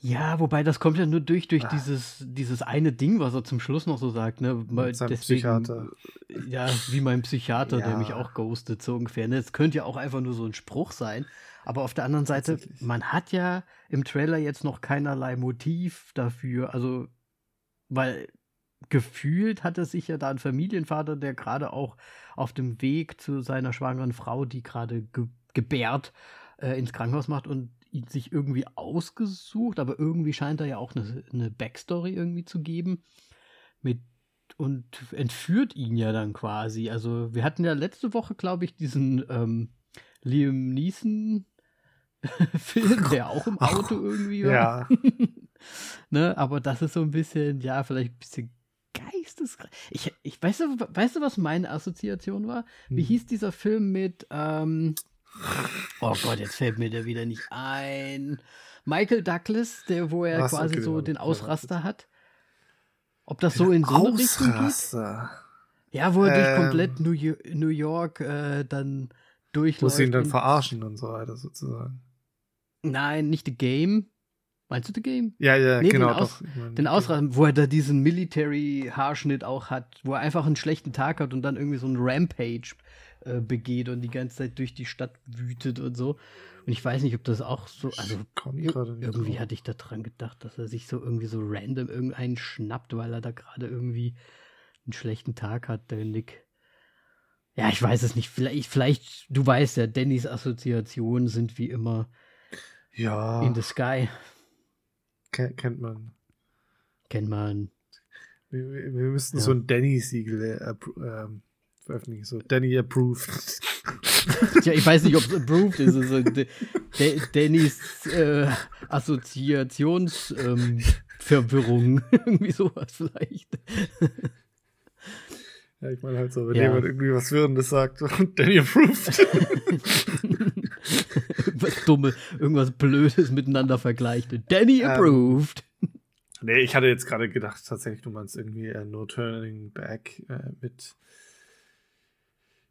Ja, wobei das kommt ja nur durch, durch ah. dieses, dieses eine Ding, was er zum Schluss noch so sagt, ne? Mit Deswegen, Psychiater. Ja, wie mein Psychiater, ja. der mich auch ghostet, so ungefähr. Ne? Es könnte ja auch einfach nur so ein Spruch sein. Aber auf der anderen Seite, man hat ja im Trailer jetzt noch keinerlei Motiv dafür. Also, weil gefühlt hat er sich ja da ein Familienvater, der gerade auch auf dem Weg zu seiner schwangeren Frau, die gerade ge gebärt, äh, ins Krankenhaus macht und ihn sich irgendwie ausgesucht, aber irgendwie scheint er ja auch eine, eine Backstory irgendwie zu geben. Mit und entführt ihn ja dann quasi. Also wir hatten ja letzte Woche, glaube ich, diesen ähm, Liam Neeson Film, der auch im Auto irgendwie war. Ja. ne, aber das ist so ein bisschen, ja, vielleicht ein bisschen geisteskrank. Ich, ich weißt, du, weißt du, was meine Assoziation war? Wie hm. hieß dieser Film mit, ähm, oh Gott, jetzt fällt mir der wieder nicht ein. Michael Douglas, der, wo er was, quasi okay, so den Ausraster hat. Ob das so in so eine Richtung geht? Ja, wo er ähm, durch komplett New, New York äh, dann durchläuft. Wo sie ihn dann verarschen und so weiter sozusagen. Nein, nicht The Game. Meinst du The Game? Ja, ja, nee, genau. Den, Aus, den Ausrasten, wo er da diesen Military-Haarschnitt auch hat, wo er einfach einen schlechten Tag hat und dann irgendwie so einen Rampage äh, begeht und die ganze Zeit durch die Stadt wütet und so. Und ich weiß nicht, ob das auch so, also irgendwie drauf. hatte ich da dran gedacht, dass er sich so irgendwie so random irgendeinen schnappt, weil er da gerade irgendwie einen schlechten Tag hat, der Nick. Ja, ich weiß es nicht. Vielleicht, vielleicht, du weißt ja, Dannys Assoziationen sind wie immer ja. in the sky. Kennt man. Kennt man. Wir, wir, müssten ja. so ein Danny-Siegel äh, ähm, veröffentlichen. So Danny approved. ja, ich weiß nicht, ob es approved ist. Also De De Dannys äh, Assoziationsverwirrung. Ähm, irgendwie sowas vielleicht. Ja, ich meine halt so, wenn ja. jemand irgendwie was Wirrendes sagt und Danny approved. irgendwas Dummes, irgendwas Blödes miteinander vergleicht. Danny ähm, approved. nee, ich hatte jetzt gerade gedacht, tatsächlich, du meinst irgendwie äh, No Turning Back äh, mit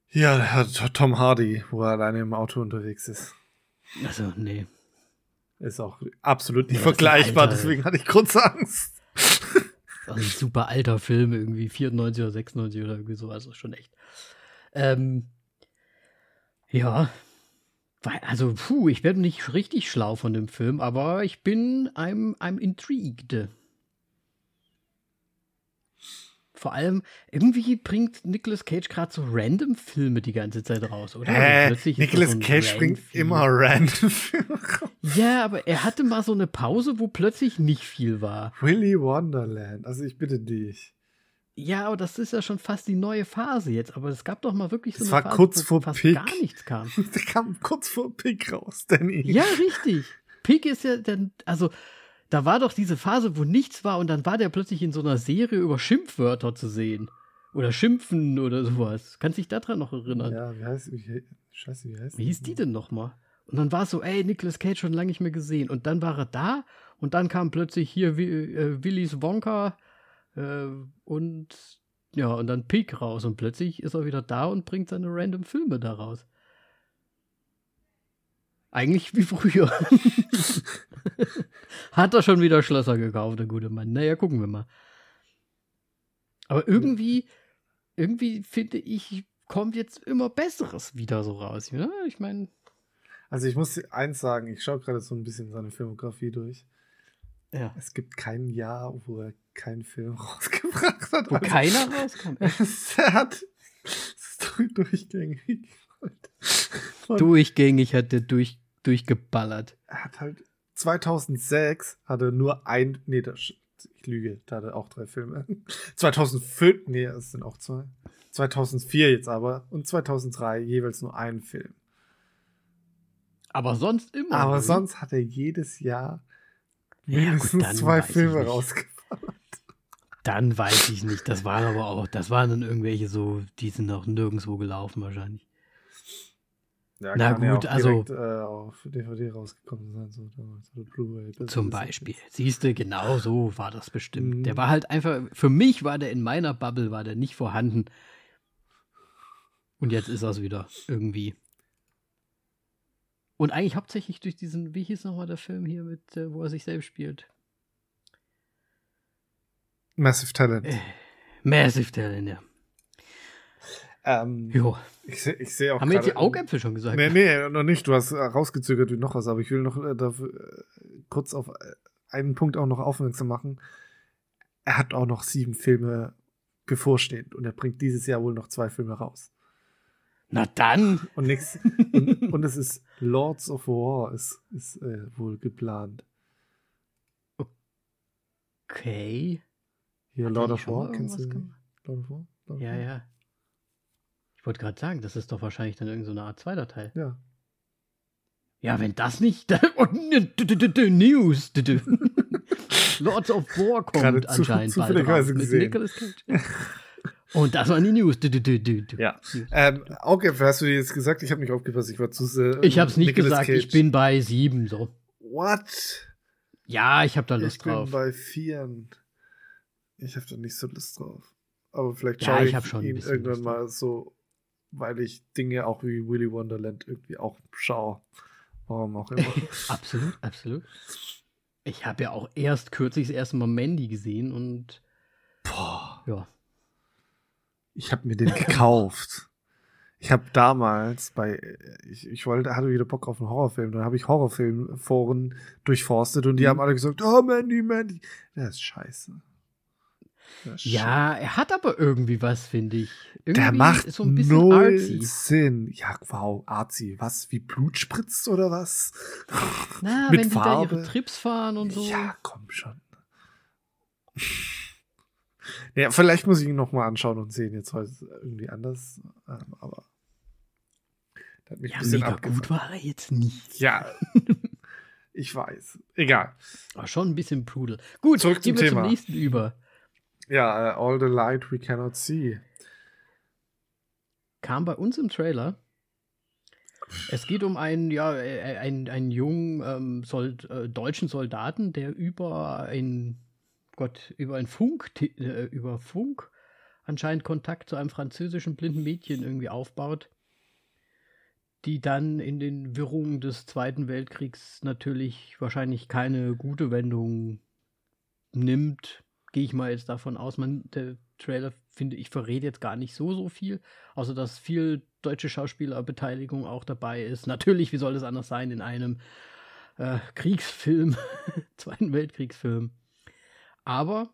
ja, Tom Hardy, wo er alleine im Auto unterwegs ist. Also, nee. Ist auch absolut nicht ja, vergleichbar, deswegen hatte ich kurz Angst. Ein super alter Film, irgendwie 94 oder 96 oder irgendwie so, also schon echt. Ähm, ja, also, puh, ich werde nicht richtig schlau von dem Film, aber ich bin I'm, I'm intrigued. Vor allem, irgendwie bringt Nicolas Cage gerade so random Filme die ganze Zeit raus, oder? Äh, also Nicolas so Cage bringt immer random Filme raus. Ja, aber er hatte mal so eine Pause, wo plötzlich nicht viel war. Willy Wonderland, also ich bitte dich. Ja, aber das ist ja schon fast die neue Phase jetzt. Aber es gab doch mal wirklich so das eine war Phase, kurz vor fast Pick. gar nichts kam. Der kam kurz vor Pick raus, Danny. Ja, richtig. Pick ist ja dann, also da war doch diese Phase, wo nichts war und dann war der plötzlich in so einer Serie über Schimpfwörter zu sehen. Oder Schimpfen oder sowas. Kannst du dich daran noch erinnern? Ja, wie heißt, wie, scheiße, wie heißt Wie hieß die denn nochmal? Und dann war es so, ey, Nicolas Cage schon lange nicht mehr gesehen. Und dann war er da und dann kam plötzlich hier äh, Willis Wonka Äh, und ja, und dann Peak raus. Und plötzlich ist er wieder da und bringt seine random Filme da raus. Eigentlich wie früher. Hat er schon wieder Schlösser gekauft, der gute Mann. Naja, gucken wir mal. Aber irgendwie, irgendwie finde ich, kommt jetzt immer Besseres wieder so raus. Ja, ich meine. Also ich muss eins sagen, ich schaue gerade so ein bisschen seine Filmografie durch. Ja. Es gibt kein Jahr, wo er keinen Film rausgebracht hat. Wo also, keiner rauskommt. er hat es ist durchgängig. Durchgängig hat er durch, durchgeballert. Er hat halt 2006 hatte nur ein, nee, das, ich lüge, da hatte auch drei Filme. 2005, nee, es sind auch zwei. 2004 jetzt aber und 2003 jeweils nur einen Film. Aber sonst immer. Aber nicht. sonst hat er jedes Jahr mindestens ja, gut, zwei Filme rausgebracht. Dann weiß ich nicht. Das waren aber auch, das waren dann irgendwelche so, die sind noch nirgendwo gelaufen wahrscheinlich. Ja, Na gut, ja also direkt, äh, auf DVD rausgekommen sein, so damals, oder Zum Beispiel. Siehst du, genau so war das bestimmt. Mhm. Der war halt einfach, für mich war der in meiner Bubble, war der nicht vorhanden. Und jetzt ist er es wieder, irgendwie. Und eigentlich hauptsächlich durch diesen, wie hieß nochmal der Film hier mit, äh, wo er sich selbst spielt? Massive Talent. Äh, Massive Talent, ja. Ähm, jo. Ich, ich sehe auch. Haben wir jetzt die Augäpfel schon gesagt? Nee, nee, noch nicht. Du hast rausgezögert wie noch was, aber ich will noch äh, dafür, äh, kurz auf äh, einen Punkt auch noch aufmerksam machen. Er hat auch noch sieben Filme bevorstehend und er bringt dieses Jahr wohl noch zwei Filme raus. Na dann. Und nix. und, und, es ist Lords of War ist, ist äh, wohl geplant. Okay. Hier, Lord of War, kennst du? Lord of War? Lord ja, ja wollte gerade sagen, das ist doch wahrscheinlich dann irgendeine so Art zweiter Teil. Ja. Ja, wenn das nicht. News. Lords of War kommt Gerade anscheinend zu, bald raus, mit Nicolas Cage. Und das waren die News. Ja. Ähm, okay, hast du jetzt gesagt? Ich habe nicht aufgepasst. Ich war zu sehr. Ich habe es nicht Nicolas gesagt. Cage. Ich bin bei sieben so. What? Ja, ich habe da Lust ich drauf. Ich bin bei vier. Ich habe da nicht so Lust drauf. Aber vielleicht schaue ja, ich, ich ihn irgendwann mal so weil ich Dinge auch wie Willy Wonderland irgendwie auch schaue. Warum auch immer. absolut, absolut. Ich habe ja auch erst kürzlich das erste Mal Mandy gesehen und boah. Ja. Ich habe mir den gekauft. Ich habe damals bei, ich, ich wollte, hatte wieder Bock auf einen Horrorfilm. Dann habe ich Horrorfilmforen durchforstet und die mhm. haben alle gesagt, oh Mandy, Mandy. Das ist scheiße. Ja, er hat aber irgendwie was, finde ich. Irgendwie der macht so ein bisschen null artsy. Sinn. Ja, wow, artsy. Was, wie Blut spritzt oder was? Na, Mit wenn Farbe. die da ihre Trips fahren und so. Ja, komm schon. ja, vielleicht muss ich ihn noch mal anschauen und sehen jetzt heute irgendwie anders. Ähm, aber der hat mich ja, ein bisschen mega gut war er jetzt nicht. Ja. ich weiß. Egal. Aber schon ein bisschen Pudel. Gut, zurück zum Thema. zum nächsten über. Ja, uh, All the Light We Cannot See. Kam bei uns im Trailer. Es geht um einen, ja, äh, einen, einen jungen ähm, Sold, äh, deutschen Soldaten, der über ein, Gott, über ein Funk, äh, über Funk anscheinend Kontakt zu einem französischen blinden Mädchen irgendwie aufbaut, die dann in den Wirrungen des Zweiten Weltkriegs natürlich wahrscheinlich keine gute Wendung nimmt gehe ich mal jetzt davon aus, man, der Trailer, finde ich, verrät jetzt gar nicht so, so viel, außer dass viel deutsche Schauspielerbeteiligung auch dabei ist. Natürlich, wie soll es anders sein in einem äh, Kriegsfilm, Zweiten Weltkriegsfilm. Aber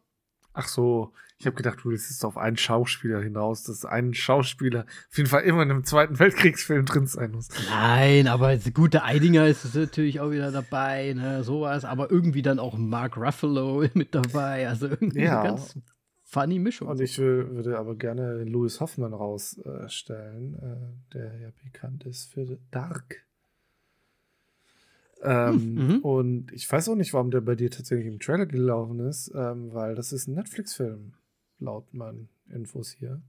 Ach so, ich habe gedacht, du willst jetzt auf einen Schauspieler hinaus, dass ein Schauspieler auf jeden Fall immer in einem Zweiten Weltkriegsfilm drin sein muss. Nein, aber gute Eidinger ist natürlich auch wieder dabei, ne, sowas, aber irgendwie dann auch Mark Ruffalo mit dabei, also irgendwie ja. eine ganz funny Mischung. Und ich würde aber gerne Louis Hoffmann rausstellen, äh, der ja bekannt ist für Dark. Ähm, mhm. Und ich weiß auch nicht, warum der bei dir tatsächlich im Trailer gelaufen ist, ähm, weil das ist ein Netflix-Film, laut meinen Infos hier.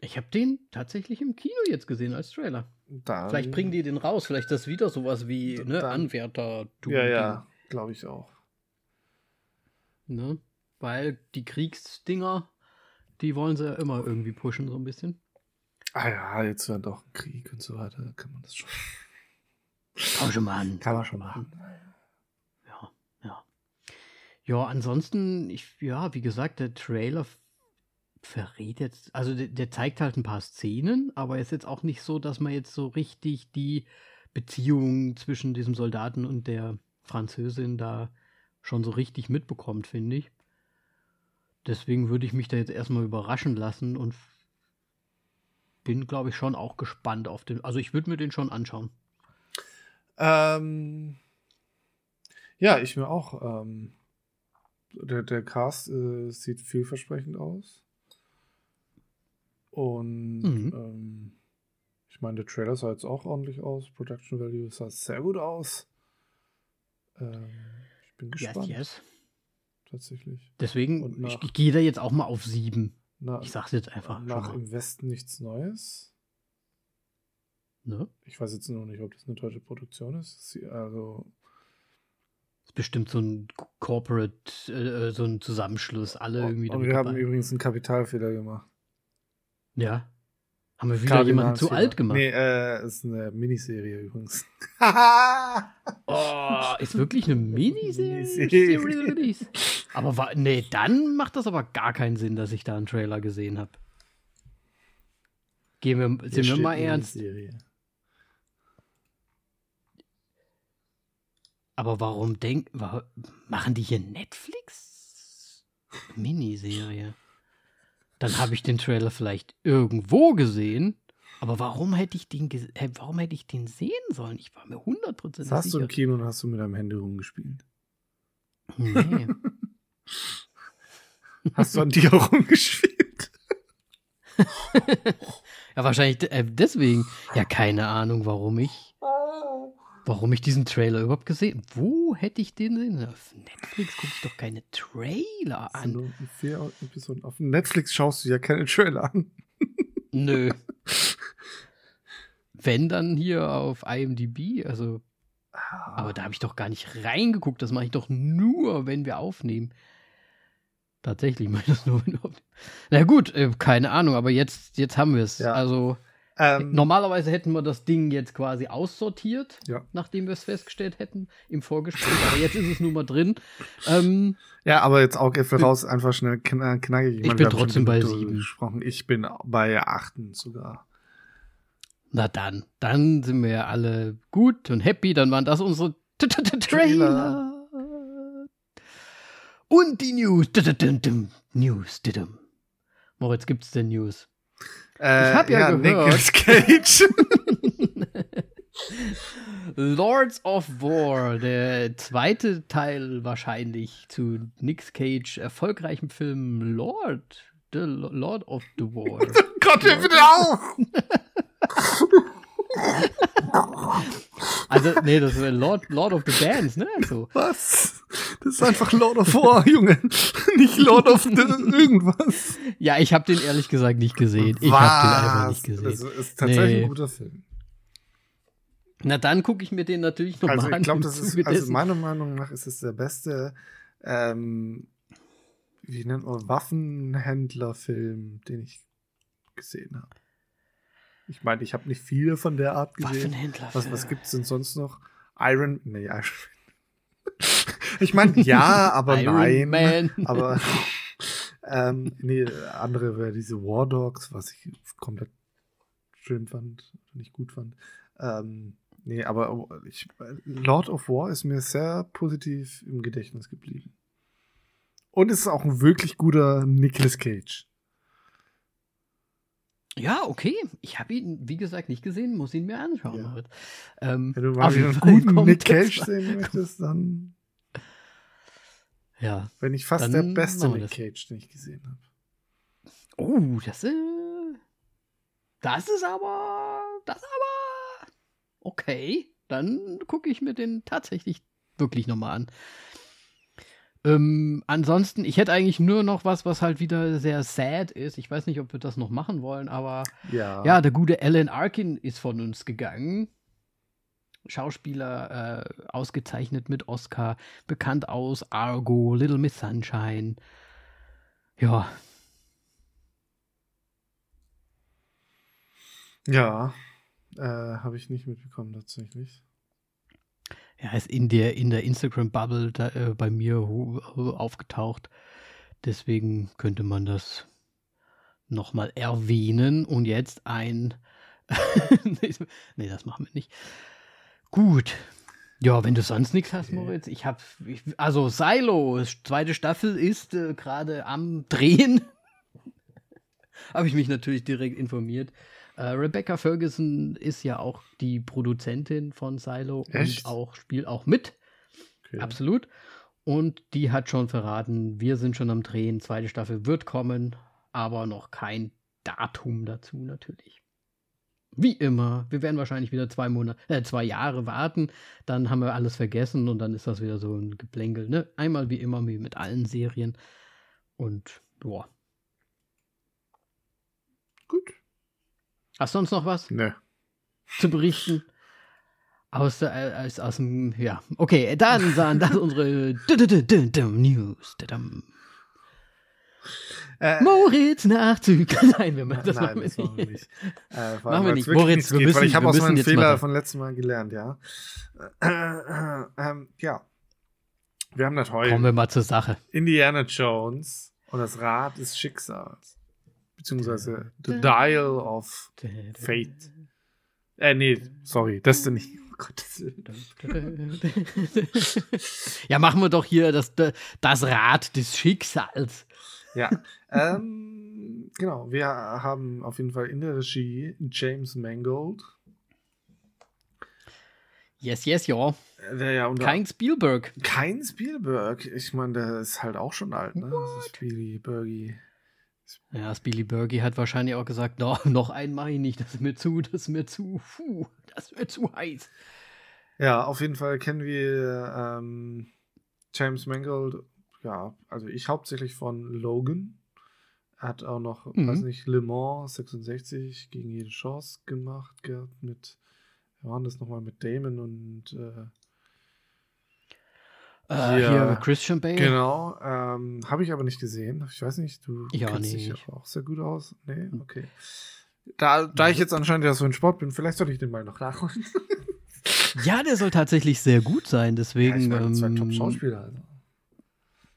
Ich habe den tatsächlich im Kino jetzt gesehen als Trailer. Dann, vielleicht bringen die den raus, vielleicht ist das wieder sowas wie ne, Anwärter. Ja, ja, glaube ich auch. Ne? weil die Kriegsdinger, die wollen sie ja immer irgendwie pushen, so ein bisschen. Ah ja, jetzt wird doch ein Krieg und so weiter, kann man das schon. Kann man schon machen. Kann man schon machen. Ja, ja. Ja, ansonsten, ich, ja, wie gesagt, der Trailer verrät jetzt, also der, der, zeigt halt ein paar Szenen, aber ist jetzt auch nicht so, dass man jetzt so richtig die Beziehung zwischen diesem Soldaten und der Französin da schon so richtig mitbekommt, finde ich. Deswegen würde ich mich da jetzt erstmal überraschen lassen und bin, glaube ich, schon auch gespannt auf den. Also ich würde mir den schon anschauen. Ähm, ja, ich mir auch. Ähm, der, der Cast äh, sieht vielversprechend aus. Und mhm. ähm, ich meine, der Trailer sah jetzt auch ordentlich aus. Production Value sah sehr gut aus. Ähm, ich bin gespannt. Yes, yes. Tatsächlich. Deswegen, nach, ich, ich gehe da jetzt auch mal auf sieben. Na, ich sag's jetzt einfach. Nach im Westen nichts Neues. Ne? Ich weiß jetzt noch nicht, ob das eine deutsche Produktion ist. Also. Das ist bestimmt so ein Corporate, äh, so ein Zusammenschluss. Alle irgendwie. Und wir haben übrigens einen Kapitalfehler gemacht. Ja. Haben wir wieder Kardinal jemanden zu alt gemacht? Nee, äh, ist eine Miniserie übrigens. oh, ist wirklich eine Miniserie? Miniserie. aber war, nee, dann macht das aber gar keinen Sinn, dass ich da einen Trailer gesehen habe. Gehen wir, sind wir mal ernst. Aber warum denk, warum, machen die hier Netflix? Miniserie. Dann habe ich den Trailer vielleicht irgendwo gesehen. Aber warum hätte ich den, warum hätte ich den sehen sollen? Ich war mir 100% sicher. Hast du im Kino und hast du mit deinem Handy rumgespielt? Nee. hast du an dir rumgespielt? ja, wahrscheinlich äh, deswegen. Ja, keine Ahnung, warum ich warum ich diesen Trailer überhaupt gesehen Wo hätte ich den sehen? Auf Netflix gucke ich doch keine Trailer an. So. Auf Netflix schaust du ja keine Trailer an. Nö. Wenn dann hier auf IMDb, also. Ah. Aber da habe ich doch gar nicht reingeguckt. Das mache ich doch nur, wenn wir aufnehmen. Tatsächlich mache ich das nur, wenn wir aufnehmen. Na gut, äh, keine Ahnung, aber jetzt, jetzt haben wir es. Ja. Also ähm, Normalerweise hätten wir das Ding jetzt quasi aussortiert, ja. nachdem wir es festgestellt hätten im Vorgespräch. Aber jetzt ist es nun mal drin. Ähm, ja, aber jetzt auch Äpfel raus, einfach schnell knackig. Ich, ich bin trotzdem bei sieben. Gesprochen. Ich bin bei achten sogar. Na dann, dann sind wir alle gut und happy. Dann waren das unsere Trailer. Und die News. News. Moritz, gibt's denn News? Äh, ich habe ja, ja gehört. Nicolas Cage. Lords of War, der zweite Teil wahrscheinlich zu Nick Cage erfolgreichem Film Lord, the Lord of the War. Gott, hör bitte auf! Also, nee, das ist Lord, Lord of the Bands, ne? So. Was? Das ist einfach Lord of War, Junge. Nicht Lord of the irgendwas. Ja, ich habe den ehrlich gesagt nicht gesehen. Ich habe den einfach nicht gesehen. Das ist tatsächlich nee. ein guter Film. Na, dann gucke ich mir den natürlich nochmal also, an. Ich glaube, das ist, also meiner Meinung nach ist es der beste, ähm, wie nennt man, Waffenhändlerfilm, den ich gesehen habe. Ich meine, ich habe nicht viele von der Art gesehen. Was, was gibt es denn sonst noch? Iron, nee, Iron Ich meine, ja, aber Iron nein. Man. Aber ähm, nee, andere wäre diese War Dogs, was ich komplett schön fand, nicht gut fand. Ähm, nee, aber ich, Lord of War ist mir sehr positiv im Gedächtnis geblieben. Und es ist auch ein wirklich guter Nicolas Cage. Ja, okay. Ich habe ihn, wie gesagt, nicht gesehen, muss ihn mir anschauen. Ja. Ähm, Wenn du mal wieder einen guten Nick Cage sehen möchtest, dann. Ja. Wenn ich fast der beste Nick Cage, den ich gesehen habe. Oh, das ist. Das ist aber. Das ist aber. Okay. Dann gucke ich mir den tatsächlich wirklich nochmal an. Ähm, ansonsten, ich hätte eigentlich nur noch was, was halt wieder sehr sad ist. Ich weiß nicht, ob wir das noch machen wollen, aber ja, ja der gute Alan Arkin ist von uns gegangen. Schauspieler, äh, ausgezeichnet mit Oscar, bekannt aus Argo, Little Miss Sunshine. Ja. Ja, äh, habe ich nicht mitbekommen tatsächlich. Ja, ist in der, in der Instagram-Bubble äh, bei mir aufgetaucht. Deswegen könnte man das nochmal erwähnen. Und jetzt ein. nee, das machen wir nicht. Gut. Ja, wenn du sonst nichts hast, Moritz. Ich habe. Also, Silo, zweite Staffel ist äh, gerade am Drehen. habe ich mich natürlich direkt informiert. Äh, Rebecca Ferguson ist ja auch die Produzentin von Silo Echt? und auch spielt auch mit. Okay. Absolut. Und die hat schon verraten, wir sind schon am Drehen, zweite Staffel wird kommen, aber noch kein Datum dazu natürlich. Wie immer, wir werden wahrscheinlich wieder zwei Monate, äh, zwei Jahre warten, dann haben wir alles vergessen und dann ist das wieder so ein Geplänkel, ne? Einmal wie immer, wie mit allen Serien. Und boah. Gut. Hast du uns noch was? Ne. Zu berichten? Aus, äh, aus, aus dem, ja. Okay, dann sahen das unsere News. Äh, Moritz Nachzug. Nein, wir machen das nein, machen wir das nicht. nicht. Äh, machen wir nicht. Moritz, wir müssen, ich habe aus meinem Fehler machen. von letztem Mal gelernt, ja. Äh, ähm, ja. Wir haben das heute. Kommen wir mal zur Sache. Indiana Jones und das Rad des Schicksals beziehungsweise The Dial of Fate. Äh, nee, sorry, Destiny. Oh Gottes ja, machen wir doch hier das, das Rad des Schicksals. Ja, ähm, genau. Wir haben auf jeden Fall in der Regie James Mangold. Yes, yes, ja. Der ja kein Spielberg. Kein Spielberg. Ich meine, der ist halt auch schon alt, ne? Spielberg. Ja, Billy Bergy hat wahrscheinlich auch gesagt, no, noch einen mache ich nicht, das ist mir zu, das ist mir zu, puh, das ist mir zu heiß. Ja, auf jeden Fall kennen wir ähm, James Mangold, ja, also ich hauptsächlich von Logan. Er hat auch noch, mhm. weiß nicht, Le Mans 66 gegen jede Chance gemacht gehabt mit, wir waren das nochmal mit Damon und äh, äh, hier, hier, Christian Bale. Genau. Ähm, Habe ich aber nicht gesehen. Ich weiß nicht, du ja, kennst nee, dich auch sehr gut aus. Nee, okay. Da, da ich jetzt anscheinend ja so ein Sport bin, vielleicht sollte ich den mal noch nachholen. ja, der soll tatsächlich sehr gut sein. Deswegen. Ja, ich meine, zwei ähm, Top-Schauspieler. Also.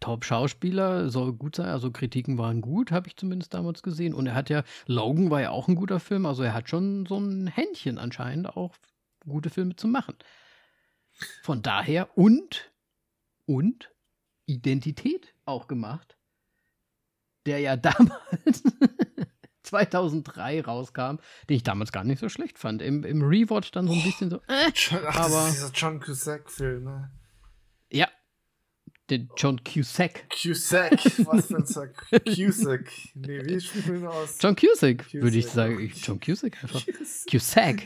Top-Schauspieler soll gut sein, also Kritiken waren gut, habe ich zumindest damals gesehen. Und er hat ja, Logan war ja auch ein guter Film, also er hat schon so ein Händchen anscheinend auch gute Filme zu machen. Von daher und und Identität auch gemacht, der ja damals 2003 rauskam, den ich damals gar nicht so schlecht fand. Im, im Rewatch dann so ein bisschen so, äh, Ach, aber das ist dieser John Cusack-Film, ne? Ja, den John Cusack. Cusack, was ein Sack? Cusack. Nee, wie spricht man aus? John Cusack, Cusack. würde ich sagen. John Cusack einfach. Cusack.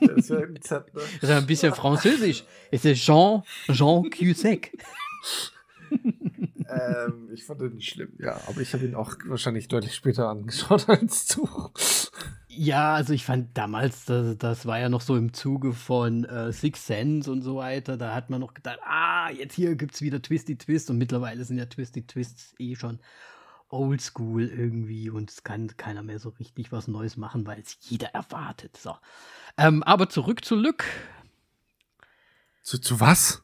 Das wäre ein Z, ne? Das ist ein bisschen französisch. Es ist Jean, Jean Cusack. ähm, ich fand den nicht schlimm, ja, aber ich habe ihn auch wahrscheinlich deutlich später angeschaut als du. Ja, also ich fand damals, das, das war ja noch so im Zuge von äh, Six Sense und so weiter. Da hat man noch gedacht, ah, jetzt hier gibt es wieder Twisty Twist und mittlerweile sind ja Twisty Twists eh schon oldschool irgendwie und es kann keiner mehr so richtig was Neues machen, weil es jeder erwartet. So. Ähm, aber zurück zu Lück. Zu, zu was?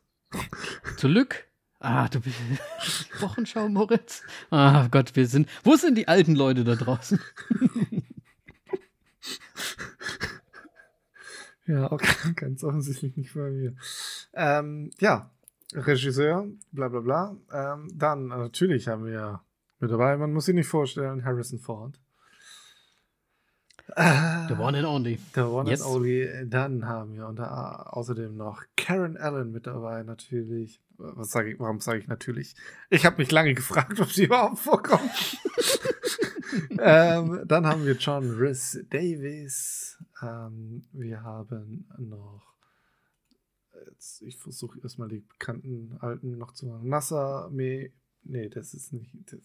Zu Lück. Ah, du bist Wochenschau, Moritz. Ah Gott, wir sind. Wo sind die alten Leute da draußen? Ja, okay, ganz offensichtlich nicht bei mir. Ähm, ja, Regisseur, bla bla bla. Ähm, dann, natürlich haben wir mit dabei, man muss sich nicht vorstellen, Harrison Ford. The one and only. The one yes. and only. Dann haben wir unter, außerdem noch Karen Allen mit dabei, natürlich. Was sage ich, warum sage ich natürlich? Ich habe mich lange gefragt, ob sie überhaupt vorkommt. ähm, dann haben wir John Rhys Davis. Ähm, wir haben noch. Jetzt, ich versuche erstmal die bekannten alten noch zu machen. Nassa Me. Nee, das ist nicht. Das,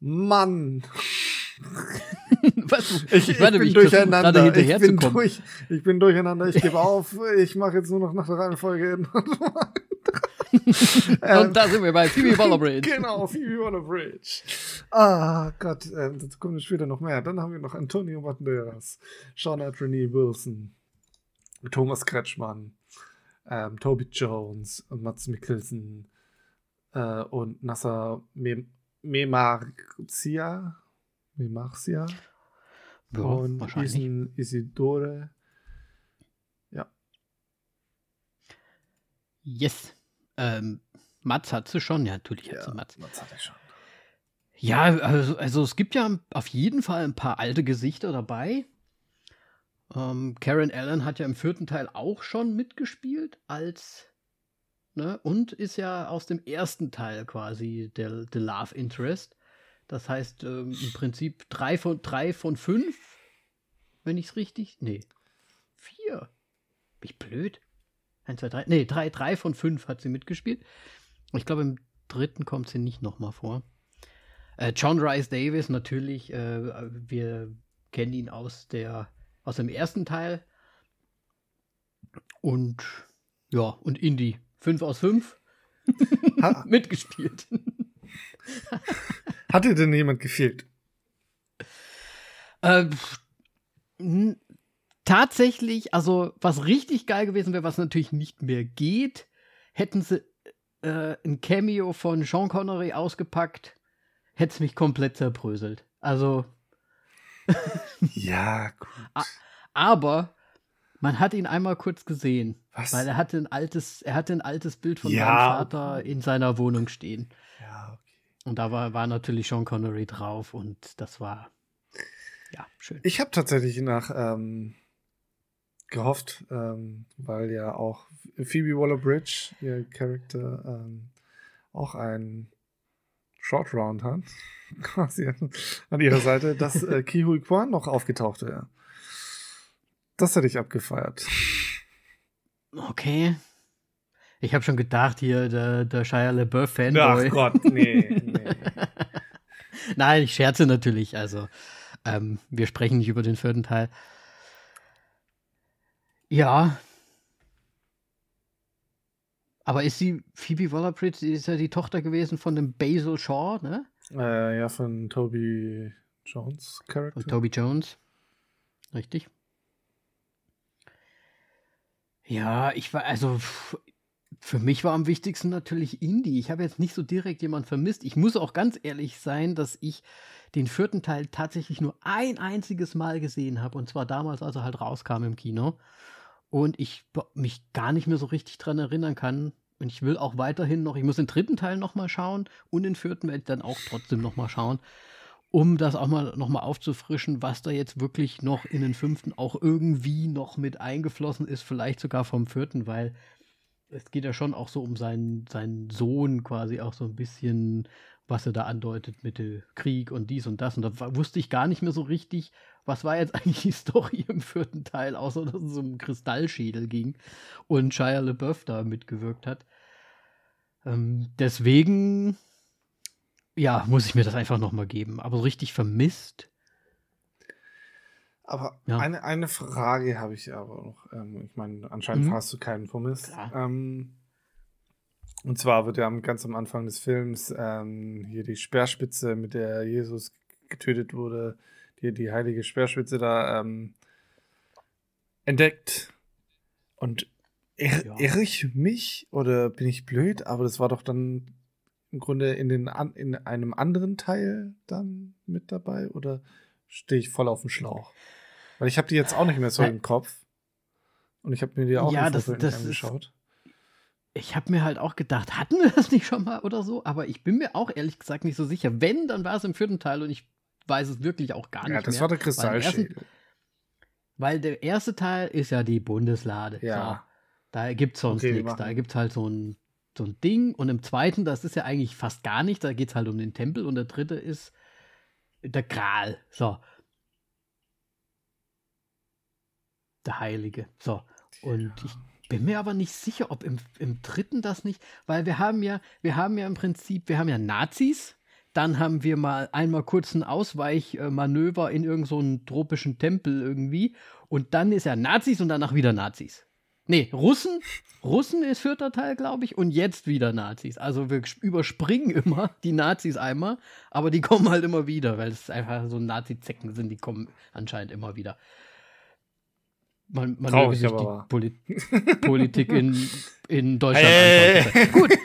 Mann! Was? Ich, ich, warte, bin ich durcheinander. Ich bin, durch, ich bin durcheinander. Ich gebe auf. Ich mache jetzt nur noch nach der Reihenfolge. Und da sind wir bei Phoebe Waller-Bridge. Genau, Phoebe Waller-Bridge. Ah, Gott, äh, dazu kommen später noch mehr. Dann haben wir noch Antonio Banderas, Shauna Renee Wilson, Thomas Kretschmann, ähm, Toby Jones, Mats Mikkelsen äh, und Nasser Mem Memarcia. Memarcia. Ja, und. Isen Isidore. Ja. Yes. Ähm, Mats hat sie schon, ja, natürlich hat sie ja Mats. das hatte ich schon. Ja, also, also es gibt ja auf jeden Fall ein paar alte Gesichter dabei. Ähm, Karen Allen hat ja im vierten Teil auch schon mitgespielt als ne, und ist ja aus dem ersten Teil quasi der, der Love Interest. Das heißt ähm, im Prinzip drei von drei von fünf, wenn ich es richtig. Nee. Vier. Bin ich blöd? Eins, zwei, drei. Nee, drei, drei von fünf hat sie mitgespielt. Ich glaube, im dritten kommt sie nicht nochmal vor. Äh, John Rice Davis, natürlich, äh, wir kennen ihn aus, der, aus dem ersten Teil. Und ja, und Indy. Fünf aus fünf mitgespielt. hat dir denn jemand gefehlt? äh, n- tatsächlich, also was richtig geil gewesen wäre, was natürlich nicht mehr geht, hätten sie äh, ein Cameo von Sean Connery ausgepackt, hätte es mich komplett zerbröselt. Also, Ja, gut. Aber man hat ihn einmal kurz gesehen, Was? weil er hatte ein altes, er hatte ein altes Bild von Ja, seinem Vater in seiner Wohnung stehen. Ja, okay. Und da war, war natürlich Sean Connery drauf und das war ja schön. Ich habe tatsächlich nach ähm, gehofft, ähm, weil ja auch Phoebe Waller-Bridge, ihr Charakter, ähm, auch ein Short Round hat, quasi an, ihrer Seite, dass äh, Ki Hui Kwan noch aufgetaucht wäre. Das hätte ich abgefeiert. Okay. Ich habe schon gedacht, hier der, der Shia LaBeouf Fanboy. Ach Gott, nee, nee. Nein, ich scherze natürlich. Also, ähm, wir sprechen nicht über den vierten Teil. Ja. Aber ist sie, Phoebe Waller-Bridge, die ist ja die Tochter gewesen von dem Basil Shaw, ne? Äh, ja, von Toby Jones Charakter. Von Toby Jones. Richtig. Ja, ich war, also für mich war am wichtigsten natürlich Indie. Ich habe jetzt nicht so direkt jemand vermisst. Ich muss auch ganz ehrlich sein, dass ich den vierten Teil tatsächlich nur ein einziges Mal gesehen habe. Und zwar damals, als er halt rauskam im Kino. Und ich mich gar nicht mehr so richtig dran erinnern kann. Und ich will auch weiterhin noch, ich muss den dritten Teil noch mal schauen und den vierten werde ich dann auch trotzdem noch mal schauen um das auch mal noch mal aufzufrischen, was da jetzt wirklich noch in den fünften auch irgendwie noch mit eingeflossen ist, vielleicht sogar vom vierten, weil es geht ja schon auch so um seinen, seinen Sohn quasi auch so ein bisschen, was er da andeutet mit dem Krieg und dies und das. Und da wusste ich gar nicht mehr so richtig, was war jetzt eigentlich die Story im vierten Teil, außer dass es um Kristallschädel ging und Shia LaBeouf da mitgewirkt hat. Ähm, deswegen ja, muss ich mir das einfach noch mal geben. Aber so richtig vermisst. Aber Ja. eine, eine Frage habe ich aber noch. Ähm, ich meine, anscheinend Mhm. hast du keinen vermisst. Klar. Ähm, und zwar wird ja am- ganz am Anfang des Films ähm, hier die Speerspitze, mit der Jesus getötet wurde, die, die heilige Speerspitze da ähm, entdeckt. Und irre Ja. irre ich mich oder bin ich blöd? Aber das war doch dann im Grunde in, den, in einem anderen Teil dann mit dabei? Oder stehe ich voll auf dem Schlauch? Weil ich habe die jetzt auch nicht mehr so im Kopf. Und ich habe mir die auch Ja, das- das ist- angeschaut. Ich habe mir halt auch gedacht, hatten wir das nicht schon mal oder so? Aber ich bin mir auch ehrlich gesagt nicht so sicher. Wenn, dann war es im vierten Teil und ich weiß es wirklich auch gar Ja, nicht das mehr. war der Weil im ersten- Kristallschädel. Weil der erste Teil ist ja die Bundeslade. Ja. So. Da gibt's sonst Okay, nichts. Da gibt's halt so ein, so ein Ding. Und im zweiten, das ist ja eigentlich fast gar nicht. Da geht's halt um den Tempel. Und der dritte ist der Gral. So. Der Heilige. So. Und ich bin mir aber nicht sicher, ob im, im dritten das nicht, weil wir haben ja, wir haben ja im Prinzip, wir haben ja Nazis, dann haben wir mal einmal kurz ein Ausweichmanöver in irgendeinen so einen tropischen Tempel irgendwie und dann ist ja Nazis und danach wieder Nazis. Nee, Russen. Russen ist vierter Teil, glaube ich, und jetzt wieder Nazis. Also wir überspringen immer die Nazis einmal, aber die kommen halt immer wieder, weil es einfach so Nazi-Zecken sind, die kommen anscheinend immer wieder. Man, man Traurig, möge sich aber die Poli Politik in, in Deutschland Hey. anschauen. Gut.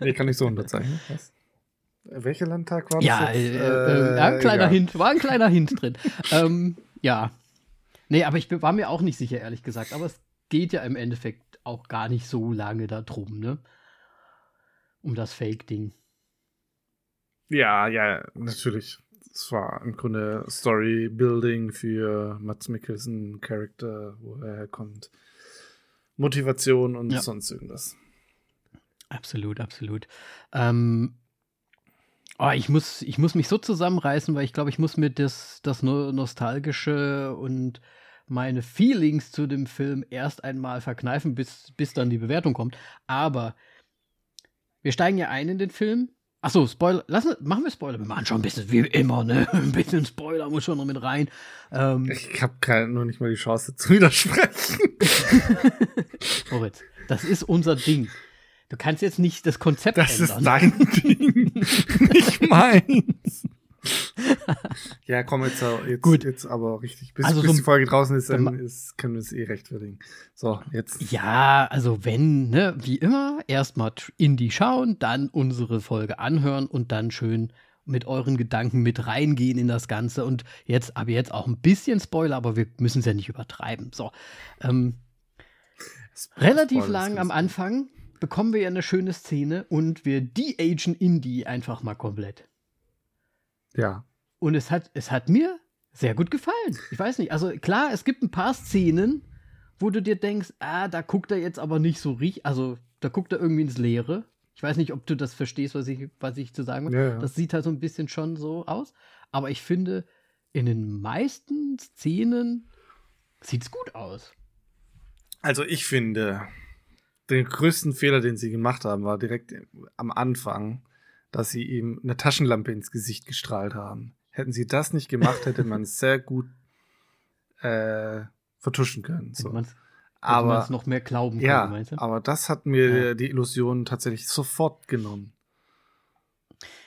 Nee, kann ich so unterzeichnen. Was? Welcher Landtag war das? Ja, jetzt? äh, äh, ja, ein kleiner egal. Hint, war ein kleiner Hint drin. ähm, ja. Nee, aber ich war mir auch nicht sicher, ehrlich gesagt. Aber es geht ja im Endeffekt auch gar nicht so lange darum, ne? Um das Fake-Ding. Ja, ja, natürlich. Es war im Grunde Story-Building für Mats Mikkelsen, Charakter, wo er herkommt. Motivation und Ja. sonst irgendwas. Absolut, absolut. Ähm, oh, ich, muss, ich muss mich so zusammenreißen, weil ich glaube, ich muss mir das, das No- Nostalgische und meine Feelings zu dem Film erst einmal verkneifen, bis, bis dann die Bewertung kommt. Aber wir steigen ja ein in den Film. Achso, Spoiler. Lassen, machen wir Spoiler. Wir machen schon ein bisschen wie immer, ne? Ein bisschen Spoiler muss schon noch mit rein. Ähm, Ich habe nur nicht mal die Chance zu widersprechen. Moritz, das ist unser Ding. Du kannst jetzt nicht das Konzept Das ist ändern. dein Ding, nicht meins. ja, komm, jetzt, jetzt, Gut. jetzt aber richtig. Bis, Also bis so- die Folge draußen ist, dann ist, können wir es eh rechtfertigen. So, jetzt. Ja, also wenn, ne, wie immer, erstmal Indie schauen, dann unsere Folge anhören und dann schön mit euren Gedanken mit reingehen in das Ganze. Und jetzt, aber jetzt auch ein bisschen Spoiler, aber wir müssen es ja nicht übertreiben. So. Ähm, relativ lang am Anfang bekommen wir ja eine schöne Szene und wir de-agen Indie einfach mal komplett. Ja. Und es hat, es hat mir sehr gut gefallen. Ich weiß nicht, also klar, es gibt ein paar Szenen, wo du dir denkst, ah, da guckt er jetzt aber nicht so richtig, also da guckt er irgendwie ins Leere. Ich weiß nicht, ob du das verstehst, was ich, was ich zu sagen will. Ja, ja. Das sieht halt so ein bisschen schon so aus. Aber ich finde, in den meisten Szenen sieht's gut aus. Also ich finde, den größten Fehler, den sie gemacht haben, war direkt am Anfang, dass sie ihm eine Taschenlampe ins Gesicht gestrahlt haben. Hätten sie das nicht gemacht, hätte man es sehr gut äh, vertuschen können. So. hätte Aber man's noch mehr glauben können, ja, meinst du? aber das hat mir Ja. die Illusion tatsächlich sofort genommen.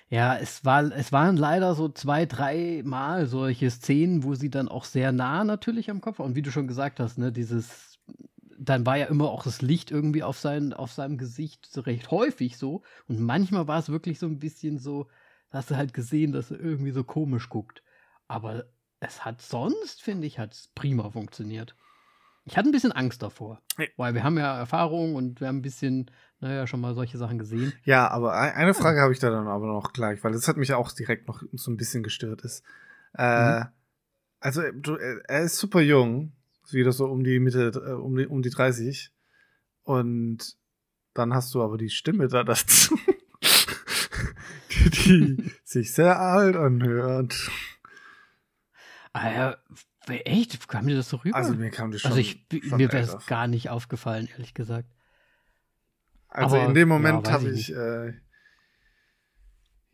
Ja, es, war, es waren leider so zwei, drei Mal solche Szenen, wo sie dann auch sehr nah natürlich am Kopf war. Und wie du schon gesagt hast, ne, dieses, dann war ja immer auch das Licht irgendwie auf, sein, auf seinem Gesicht so recht häufig so. Und manchmal war es wirklich so ein bisschen so, hast du halt gesehen, dass er irgendwie so komisch guckt. Aber es hat sonst, finde ich, hat es prima funktioniert. Ich hatte ein bisschen Angst davor, Nee. weil wir haben ja Erfahrung und wir haben ein bisschen, naja, schon mal solche Sachen gesehen. Ja, aber ein- eine Frage habe ich da dann aber noch gleich, weil das hat mich auch direkt noch so ein bisschen gestört ist. Äh, Mhm. Also du, er ist super jung, wieder so um die Mitte, äh, um die, um die 30. Und dann hast du aber die Stimme da dazu, die, sich sehr alt anhört. Ah ja, echt? Kam dir das so rüber? Also mir kam das schon. Also ich, schon mir wäre es gar nicht aufgefallen, ehrlich gesagt. Also aber- in dem ja, Moment weiß habe ich ich äh,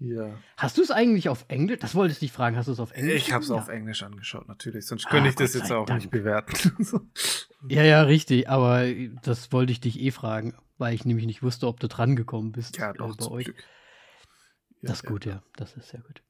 hier. Hast du es eigentlich auf Englisch? Das wollte ich dich fragen. Hast du es auf Englisch? Ich habe es gesehen? auf Englisch angeschaut, natürlich. Sonst Ah, könnte ich Gott das jetzt auch Dank. nicht bewerten. Ja, ja, richtig. Aber das wollte ich dich eh fragen, weil ich nämlich nicht wusste, ob du dran gekommen bist ja, äh, doch, bei zum euch. Glück. Ja, das ist gut, ja. Das ist sehr gut.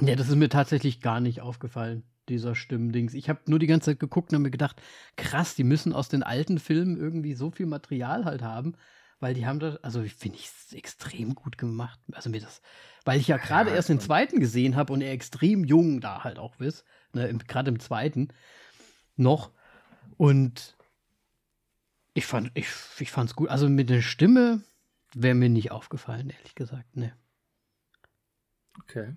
Ja, das ist mir tatsächlich gar nicht aufgefallen, dieser Stimmdings. Ich habe nur die ganze Zeit geguckt und habe mir gedacht, krass, die müssen aus den alten Filmen irgendwie so viel Material halt haben, weil die haben da, also finde ich es extrem gut gemacht. Also mir das, weil ich ja gerade Ja, erst den zweiten gesehen habe und er extrem jung da halt auch ist, ne, gerade im zweiten noch. Und ich fand, ich, ich fand's gut. Also mit der Stimme wäre mir nicht aufgefallen, ehrlich gesagt. Ne. Okay.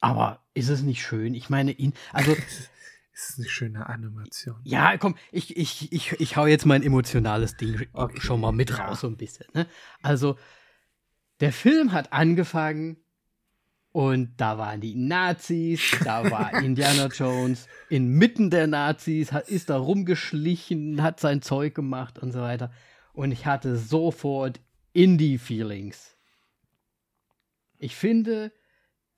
Aber ist es nicht schön? Ich meine, ihn, also Ist eine schöne Animation. Ja, komm, ich, ich, ich, ich hau jetzt mein emotionales Ding Okay, schon mal mit raus, so ein bisschen. Ne? Also, der Film hat angefangen und da waren die Nazis, da war Indiana Jones inmitten der Nazis, hat, ist da rumgeschlichen, hat sein Zeug gemacht und so weiter. Und ich hatte sofort Indie-Feelings. Ich finde,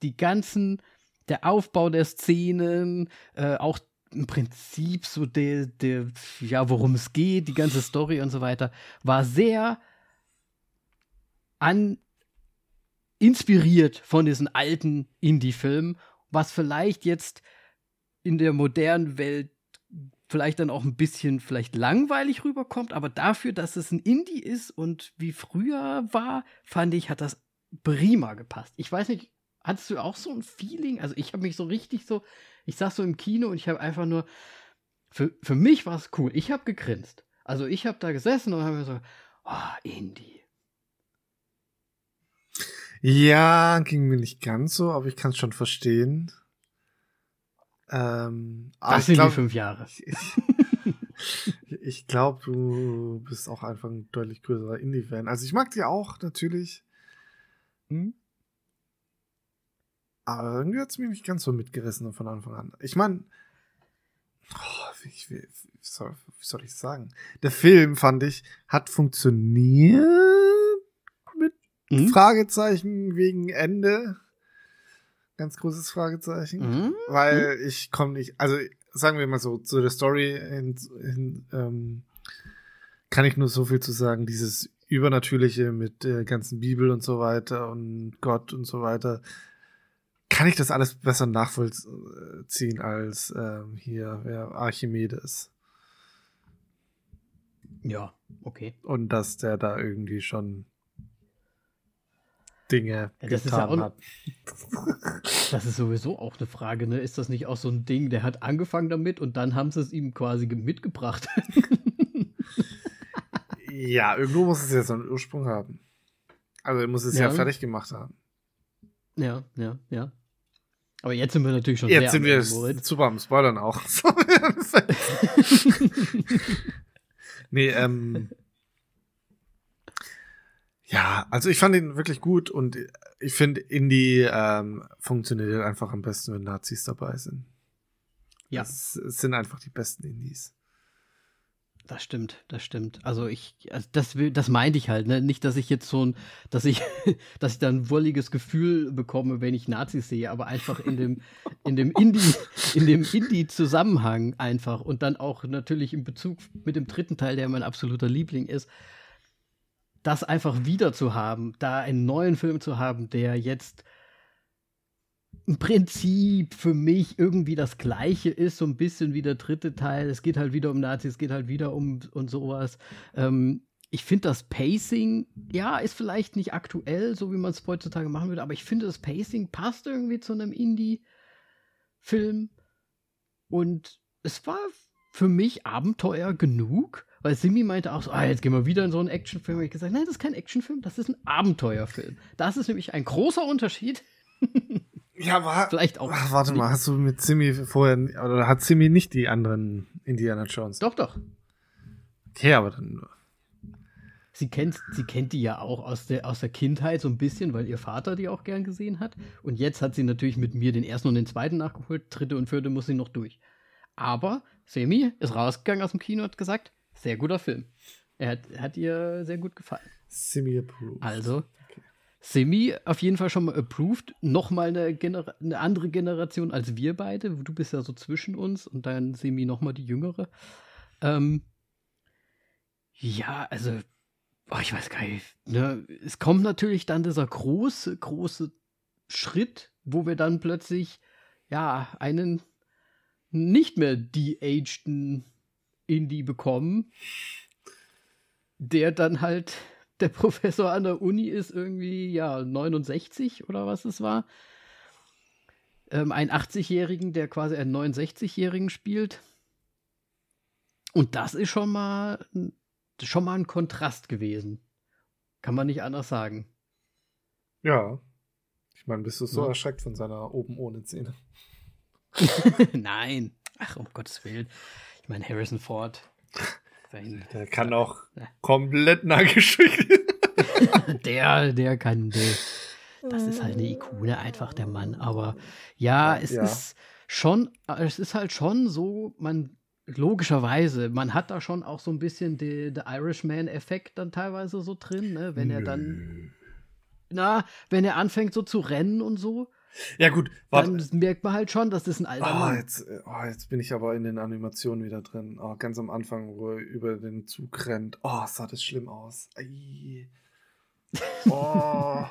die ganzen, der Aufbau der Szenen, äh, auch im Prinzip so der, der, ja, worum es geht, die ganze Story und so weiter, war sehr an inspiriert von diesen alten Indie-Filmen, was vielleicht jetzt in der modernen Welt vielleicht dann auch ein bisschen vielleicht langweilig rüberkommt, aber dafür, dass es ein Indie ist und wie früher war, fand ich, hat das prima gepasst. Ich weiß nicht, hattest du auch so ein Feeling? Also ich habe mich so richtig so, ich saß so im Kino und ich habe einfach nur, für, für mich war es cool. Ich habe gegrinst. Also ich habe da gesessen und habe mir so, oh, Indie. Ja, ging mir nicht ganz so, aber ich kann es schon verstehen. Ähm, das sind glaub, die fünf Jahre. Ich, ich, ich glaube, du bist auch einfach ein deutlich größerer Indie-Fan. Also ich mag die auch natürlich. Hm? Aber irgendwie hat es mich nicht ganz so mitgerissen von Anfang an. Ich meine, oh, wie, wie, soll, wie soll ich sagen? Der Film, fand ich, hat funktioniert mit mhm. Fragezeichen wegen Ende. Ganz großes Fragezeichen. Mhm. Weil mhm. ich komme nicht, also sagen wir mal so, zu der Story in, in, ähm, kann ich nur so viel zu sagen. Dieses Übernatürliche mit der ganzen Bibel und so weiter und Gott und so weiter kann ich das alles besser nachvollziehen als ähm, hier, wer Archimedes. Ja, okay. Und dass der da irgendwie schon Dinge ja, das getan ist ja hat. Das ist sowieso auch eine Frage, ne? Ist das nicht auch so ein Ding, der hat angefangen damit und dann haben sie es ihm quasi mitgebracht? ja, irgendwo muss es ja so einen Ursprung haben. Also er muss es ja, ja fertig gemacht haben. Ja, ja, ja. Aber jetzt sind wir natürlich schon jetzt sind wir super am Spoilern auch. nee, ähm. Ja, also ich fand ihn wirklich gut und ich finde, Indie ähm, funktioniert einfach am besten, wenn Nazis dabei sind. Ja. Es, es sind einfach die besten Indies. Das stimmt, das stimmt. Also ich, also das will, das meinte ich halt, ne? Nicht, dass ich jetzt so ein, dass ich, dass ich da ein wolliges Gefühl bekomme, wenn ich Nazis sehe, aber einfach in dem, in dem Indie, in dem Indie-Zusammenhang einfach und dann auch natürlich im Bezug mit dem dritten Teil, der mein absoluter Liebling ist, das einfach wieder zu haben, da einen neuen Film zu haben, der jetzt im Prinzip für mich irgendwie das gleiche ist, so ein bisschen wie der dritte Teil. Es geht halt wieder um Nazis, es geht halt wieder um und sowas. Ähm, ich finde das Pacing, ja, ist vielleicht nicht aktuell, so wie man es heutzutage machen würde, aber ich finde das Pacing passt irgendwie zu einem Indie-Film. Und es war für mich Abenteuer genug, weil Simi meinte auch so, ah, jetzt gehen wir wieder in so einen Actionfilm. Und ich gesagt, nein, das ist kein Actionfilm, das ist ein Abenteuerfilm. Das ist nämlich ein großer Unterschied. Ja, war. Vielleicht auch. Ach, warte mal, hast du mit Simi vorher. Oder hat Simi nicht die anderen Indiana Jones? Doch, doch. Okay, aber dann. Sie kennt, sie kennt die ja auch aus der, aus der Kindheit so ein bisschen, weil ihr Vater die auch gern gesehen hat. Und jetzt hat sie natürlich mit mir den ersten und den zweiten nachgeholt. Dritte und vierte muss sie noch durch. Aber Semi ist rausgegangen aus dem Kino und hat gesagt, sehr guter Film. Er hat, hat ihr sehr gut gefallen. Semi approved. Also, Semi auf jeden Fall schon mal approved. Nochmal eine, eine andere Generation als wir beide. Du bist ja so zwischen uns und dann Semi nochmal die jüngere. Ähm, ja, also, oh, ich weiß gar nicht. Ne? Es kommt natürlich dann dieser große, große Schritt, wo wir dann plötzlich, ja, einen nicht mehr de-ageden Indie bekommen, der dann halt der Professor an der Uni ist irgendwie, ja, 69 oder was es war. Ähm, ein 80-Jährigen, der quasi einen 69-Jährigen spielt. Und das ist schon mal, schon mal ein Kontrast gewesen. Kann man nicht anders sagen. Ja. Ich meine, bist du so ja. erschreckt von seiner oben ohne Szene? Nein. Ach, um Gottes Willen. Ich meine, Harrison Ford sein. Der kann auch ja. komplett nagelschickt. der, der kann, der, das ist halt eine Ikone einfach, der Mann. Aber ja, es ja. ist schon, es ist halt schon so, man, logischerweise, man hat da schon auch so ein bisschen den Irishman-Effekt dann teilweise so drin, ne? wenn er dann, na, wenn er anfängt so zu rennen und so. Ja, gut, warte. Dann merkt man halt schon, dass das ein alter oh, Mann jetzt, oh, jetzt bin ich aber in den Animationen wieder drin. Oh, ganz am Anfang, wo er über den Zug rennt. Oh, sah das schlimm aus. Ei. Oh.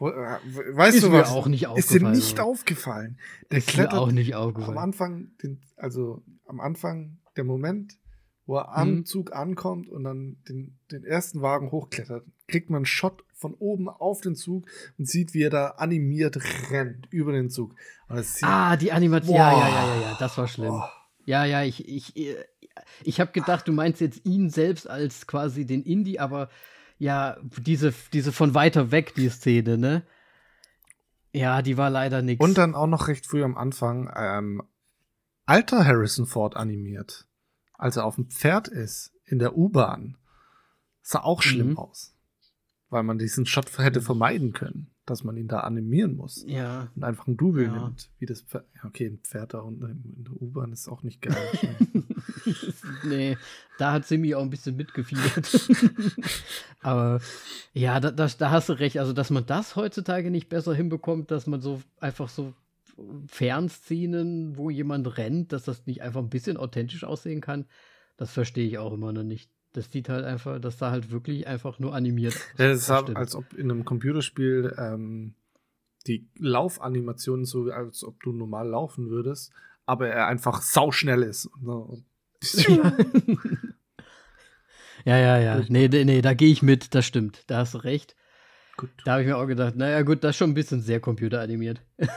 Äh, weißt ist du was? Auch nicht ist dir nicht aufgefallen? Der ist klettert mir auch nicht aufgefallen. Am Anfang, den, also am Anfang der Moment, wo er am mhm. Zug ankommt und dann den, den ersten Wagen hochklettert, kriegt man einen Shot von oben auf den Zug und sieht, wie er da animiert rennt über den Zug. ah, die Animation. Ja, ja, ja, ja, ja, das war schlimm. Boah. Ja, ja, ich, ich, ich habe gedacht, du meinst jetzt ihn selbst als quasi den Indie, aber ja, diese, diese von weiter weg, die Szene, ne? Ja, die war leider nix. Und dann auch noch recht früh am Anfang ähm, alter Harrison Ford animiert. Als er auf dem Pferd ist, in der U-Bahn. Sah auch schlimm mhm. aus. Weil man diesen Shot hätte vermeiden können dass man ihn da animieren muss. Ja. Und einfach ein Double ja. nimmt. Wie das Pferd. Ja, okay, ein Pferd da unten in der U-Bahn ist auch nicht geil. nee, da hat Simi auch ein bisschen mitgefiebert. Aber ja, da, da, da hast du recht. Also, dass man das heutzutage nicht besser hinbekommt, dass man so einfach so Fernszenen, wo jemand rennt, dass das nicht einfach ein bisschen authentisch aussehen kann, das verstehe ich auch immer noch nicht. Das sieht halt einfach, das sah halt wirklich einfach nur animiert aus. Ja, das sah, als ob in einem Computerspiel ähm, die Laufanimationen so, als ob du normal laufen würdest, aber er einfach sauschnell ist. ja, ja, ja. Nee, nee, da gehe ich mit, das stimmt. Da hast du recht. Gut. Da habe ich mir auch gedacht, naja, gut, das ist schon ein bisschen sehr computeranimiert.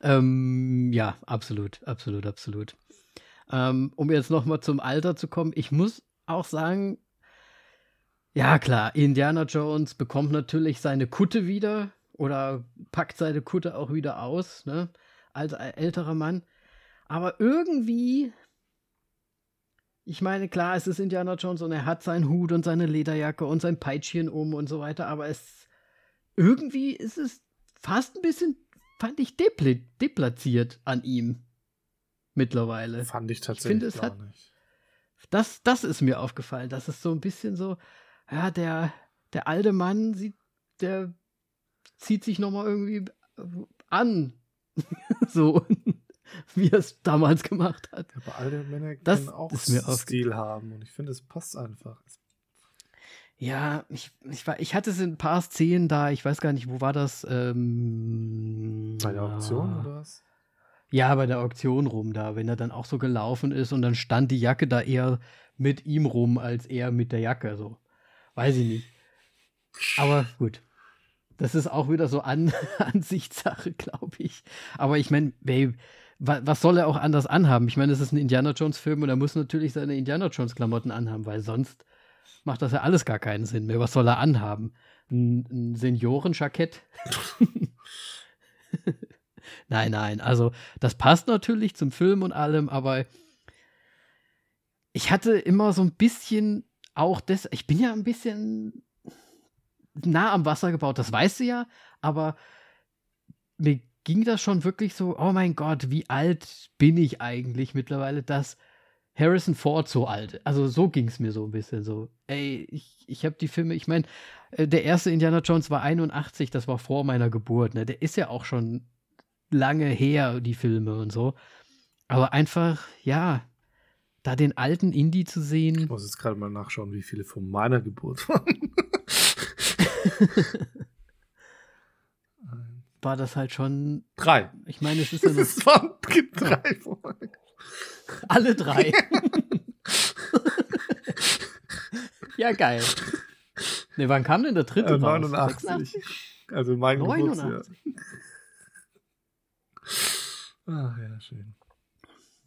ähm, ja, absolut, absolut, absolut. Ähm, um jetzt nochmal zum Alter zu kommen, ich muss auch sagen, ja klar, Indiana Jones bekommt natürlich seine Kutte wieder oder packt seine Kutte auch wieder aus, ne? Als älterer Mann. Aber irgendwie, ich meine, klar, es ist Indiana Jones und er hat seinen Hut und seine Lederjacke und sein Peitschchen um und so weiter, aber es irgendwie ist es fast ein bisschen, fand ich, deplatziert an ihm mittlerweile. Fand ich tatsächlich ich finde, hat, nicht. Das, das ist mir aufgefallen. Das ist so ein bisschen so, ja, der, der alte Mann sieht, der zieht sich nochmal irgendwie an. so, wie er es damals gemacht hat. Aber alte Männer das können auch ist mir Stil haben und ich finde, es passt einfach. Ja, ich, ich, war, ich hatte es in ein paar Szenen da, ich weiß gar nicht, wo war das? Ähm, Bei der Auktion oder was? Ja, bei der Auktion rum da, wenn er dann auch so gelaufen ist und dann stand die Jacke da eher mit ihm rum als er mit der Jacke. So. Weiß ich nicht. Aber gut. Das ist auch wieder so An Ansichtssache, glaube ich. Aber ich meine, was soll er auch anders anhaben? Ich meine, es ist ein Indiana Jones-Film und er muss natürlich seine Indiana Jones-Klamotten anhaben, weil sonst macht das ja alles gar keinen Sinn mehr. Was soll er anhaben? Ein, ein Seniorenjackett? Nein, nein. Also, das passt natürlich zum Film und allem, aber ich hatte immer so ein bisschen auch das. Ich bin ja ein bisschen nah am Wasser gebaut, das weißt du ja, aber mir ging das schon wirklich so, oh mein Gott, wie alt bin ich eigentlich mittlerweile, dass Harrison Ford so alt. Also so ging es mir so ein bisschen so. Ey, ich, ich habe die Filme, ich meine, äh, der erste Indiana Jones war 81, das war vor meiner Geburt, ne? Der ist ja auch schon lange her, die Filme und so. Aber einfach, ja, da den alten Indie zu sehen. Ich muss jetzt gerade mal nachschauen, wie viele von meiner Geburt waren. War das halt schon. Drei. Ich meine, es ist ja. Es waren drei von Alle drei. ja, geil. Ne, wann kam denn der dritte äh, 89. Raus? Also mein 89. Geburtsjahr. Ach ja, schön.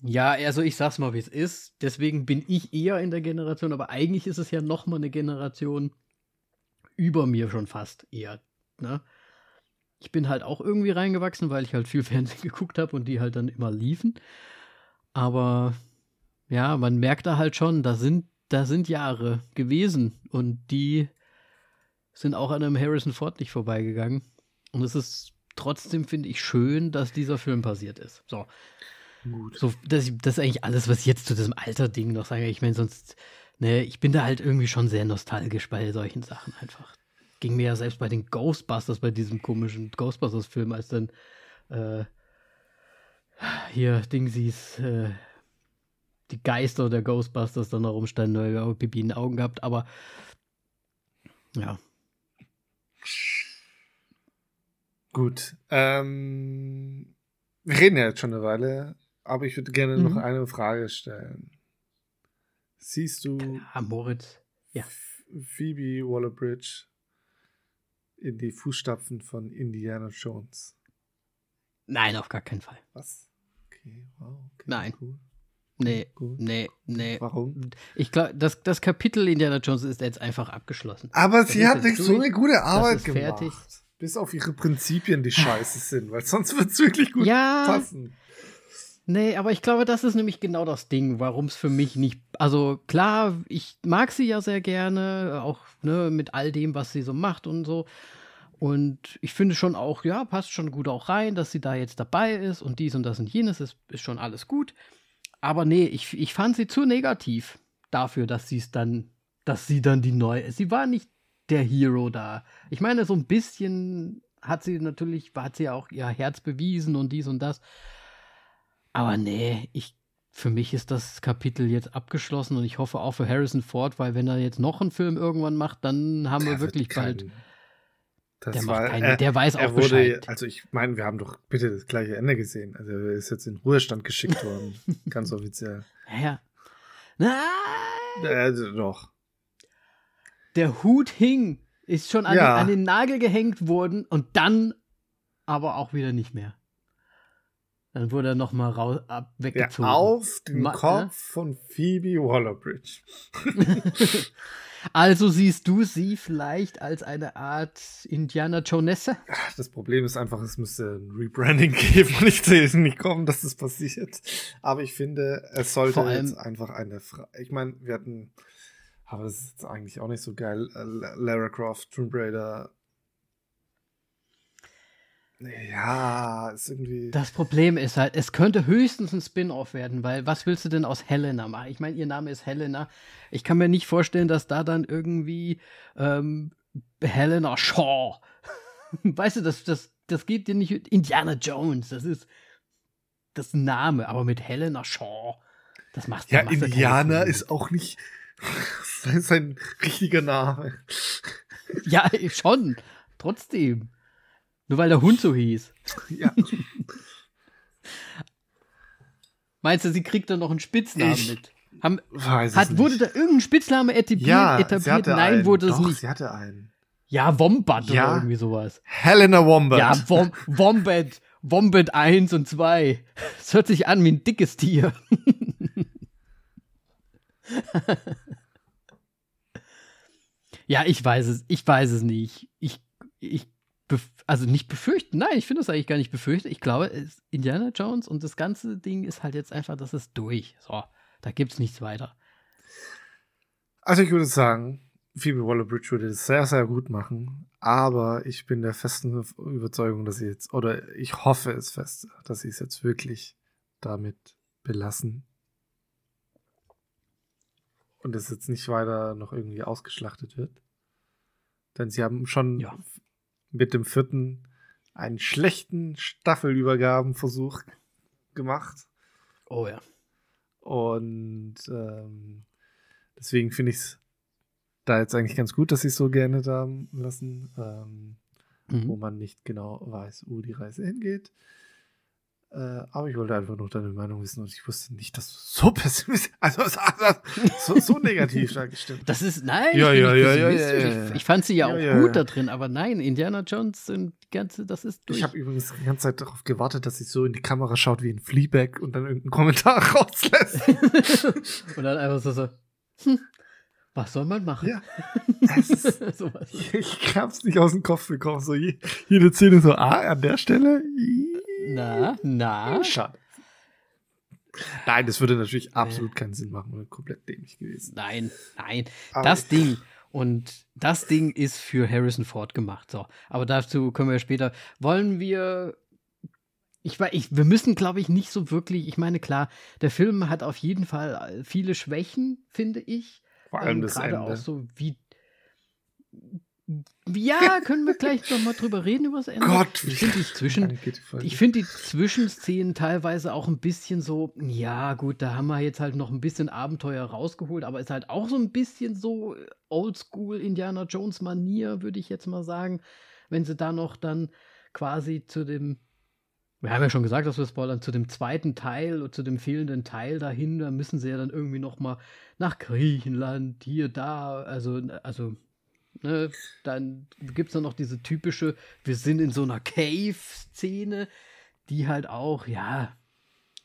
Ja, also ich sag's mal, wie es ist. Deswegen bin ich eher in der Generation, aber eigentlich ist es ja noch mal eine Generation über mir schon fast eher. Ne? Ich bin halt auch irgendwie reingewachsen, weil ich halt viel Fernsehen geguckt habe und die halt dann immer liefen. Aber ja, man merkt da halt schon, da sind, da sind Jahre gewesen und die sind auch an einem Harrison Ford nicht vorbeigegangen. Und es ist trotzdem finde ich schön, dass dieser Film passiert ist. So. Gut. So, das, das ist eigentlich alles, was ich jetzt zu diesem Alter-Ding noch sage. Ich meine, sonst, ne, ich bin da halt irgendwie schon sehr nostalgisch bei solchen Sachen einfach. ging mir ja selbst bei den Ghostbusters, bei diesem komischen Ghostbusters-Film, als dann äh, hier Dingsies, äh, die Geister der Ghostbusters dann herumstanden, weil wir Pipi in den Augen gehabt, aber ja. Gut. Ähm, wir reden ja jetzt schon eine Weile, aber ich würde gerne mhm. noch eine Frage stellen. Siehst du ja, Moritz. Ja. Phoebe Waller-Bridge in die Fußstapfen von Indiana Jones? Nein, auf gar keinen Fall. Was? Okay, wow. Okay, Nein. Cool. Nee, Gut. nee, nee. Warum? Ich glaube, das, das Kapitel Indiana Jones ist jetzt einfach abgeschlossen. Aber sie hat so eine gute Arbeit gemacht. Fertig. Bis auf ihre Prinzipien, die scheiße sind, weil sonst wird es wirklich gut ja, passen. Nee, aber ich glaube, das ist nämlich genau das Ding, warum es für mich nicht. Also klar, ich mag sie ja sehr gerne, auch ne, mit all dem, was sie so macht und so. Und ich finde schon auch, ja, passt schon gut auch rein, dass sie da jetzt dabei ist und dies und das und jenes ist, ist schon alles gut. Aber nee, ich, ich fand sie zu negativ dafür, dass sie es dann, dass sie dann die neue. Sie war nicht der Hero da. Ich meine, so ein bisschen hat sie natürlich, hat sie auch ihr Herz bewiesen und dies und das. Aber nee, ich, für mich ist das Kapitel jetzt abgeschlossen und ich hoffe auch für Harrison Ford, weil wenn er jetzt noch einen Film irgendwann macht, dann haben der wir wirklich bald. der, war, keine, er, der weiß auch wurde, Bescheid. Also ich meine, wir haben doch bitte das gleiche Ende gesehen. Also er ist jetzt in Ruhestand geschickt worden, ganz offiziell. Ja. Nein! Äh, doch. Der Hut hing, ist schon an, ja. den, an den Nagel gehängt worden und dann aber auch wieder nicht mehr. Dann wurde er nochmal raus, ab, weggezogen. Ja, auf den Ma Kopf ne? von Phoebe Waller-Bridge. also siehst du sie vielleicht als eine Art Indiana Jonesse? Das Problem ist einfach, es müsste ein Rebranding geben und ich sehe es nicht kommen, dass das passiert. Aber ich finde, es sollte jetzt einfach eine Frage. Ich meine, wir hatten, aber das ist jetzt eigentlich auch nicht so geil. Äh, Lara Croft, Tomb Raider, ja, ist irgendwie. Das Problem ist halt, es könnte höchstens ein Spin-off werden, weil was willst du denn aus Helena machen? Ich meine, ihr Name ist Helena. Ich kann mir nicht vorstellen, dass da dann irgendwie ähm, Helena Shaw. weißt du, das, das, das geht dir nicht. Indiana Jones, das ist das Name, aber mit Helena Shaw. Das macht Ja, Indiana ist auch nicht sein richtiger Name. ja, schon. Trotzdem. Nur weil der Hund so hieß. Ja. Meinst du, sie kriegt dann noch einen Spitznamen ich mit? Haben, hat, wurde da irgendein Spitzname etabliert? Ja, etabliert? Nein, einen. wurde es nicht. Sie hatte einen. Ja, Wombat ja. oder irgendwie sowas. Helena Wombat. Ja, Wom Wombat. Wombat 1 und 2. Das hört sich an wie ein dickes Tier. ja, ich weiß es. Ich weiß es nicht. Ich, ich also nicht befürchten, nein, ich finde das eigentlich gar nicht befürchten. Ich glaube, Indiana Jones und das ganze Ding ist halt jetzt einfach, das ist durch. So, da gibt es nichts weiter. Also ich würde sagen, Phoebe Waller-Bridge würde es sehr, sehr gut machen, aber ich bin der festen Überzeugung, dass sie jetzt, oder ich hoffe es fest, dass sie es jetzt wirklich damit belassen und es jetzt nicht weiter noch irgendwie ausgeschlachtet wird. Denn sie haben schon ja mit dem vierten einen schlechten Staffelübergabenversuch gemacht. Oh ja. Und ähm, deswegen finde ich es da jetzt eigentlich ganz gut, dass sie es so gerne da lassen, ähm, mhm. wo man nicht genau weiß, wo die Reise hingeht. Äh, aber ich wollte einfach nur deine Meinung wissen und ich wusste nicht, dass du so pessimistisch, also, so, so negativ da gestimmt. Das ist, nein, ja, ja, ja, ja, ja, Ich, ich, fand sie ja, auch gut da drin, aber nein, Indiana Jones und die ganze, das ist durch. Ich habe übrigens die ganze Zeit darauf gewartet, dass sie so in die Kamera schaut wie ein Fleabag und dann irgendeinen Kommentar rauslässt. und dann einfach so, so hm, was soll man machen? Ja. Ist, ich, ich hab's nicht aus dem Kopf bekommen. So jede Szene so, ah, an der Stelle. Na, na. Schade. Nein, das würde natürlich absolut keinen Sinn machen oder komplett dämlich gewesen. Nein, nein. Aber das Ding. Und das Ding ist für Harrison Ford gemacht. So. Aber dazu können wir später. Wollen wir. Ich, ich, wir müssen, glaube ich, nicht so wirklich. Ich meine, klar, der Film hat auf jeden Fall viele Schwächen, finde ich. Vor allem ähm, das Ende. auch so wie Ja, können wir gleich noch mal drüber reden über das Ende. Gott, ich finde die Zwischen, ich finde die Zwischenszenen teilweise auch ein bisschen so, ja gut, da haben wir jetzt halt noch ein bisschen Abenteuer rausgeholt, aber ist halt auch so ein bisschen so Oldschool Indiana Jones Manier, würde ich jetzt mal sagen, wenn sie da noch dann quasi zu dem wir haben ja schon gesagt, dass wir spoilern, zu dem zweiten Teil und zu dem fehlenden Teil dahin, da müssen sie ja dann irgendwie noch mal nach Griechenland, hier, da, also, also Ne, dann gibt es dann noch diese typische, wir sind in so einer Cave-Szene, die halt auch, ja,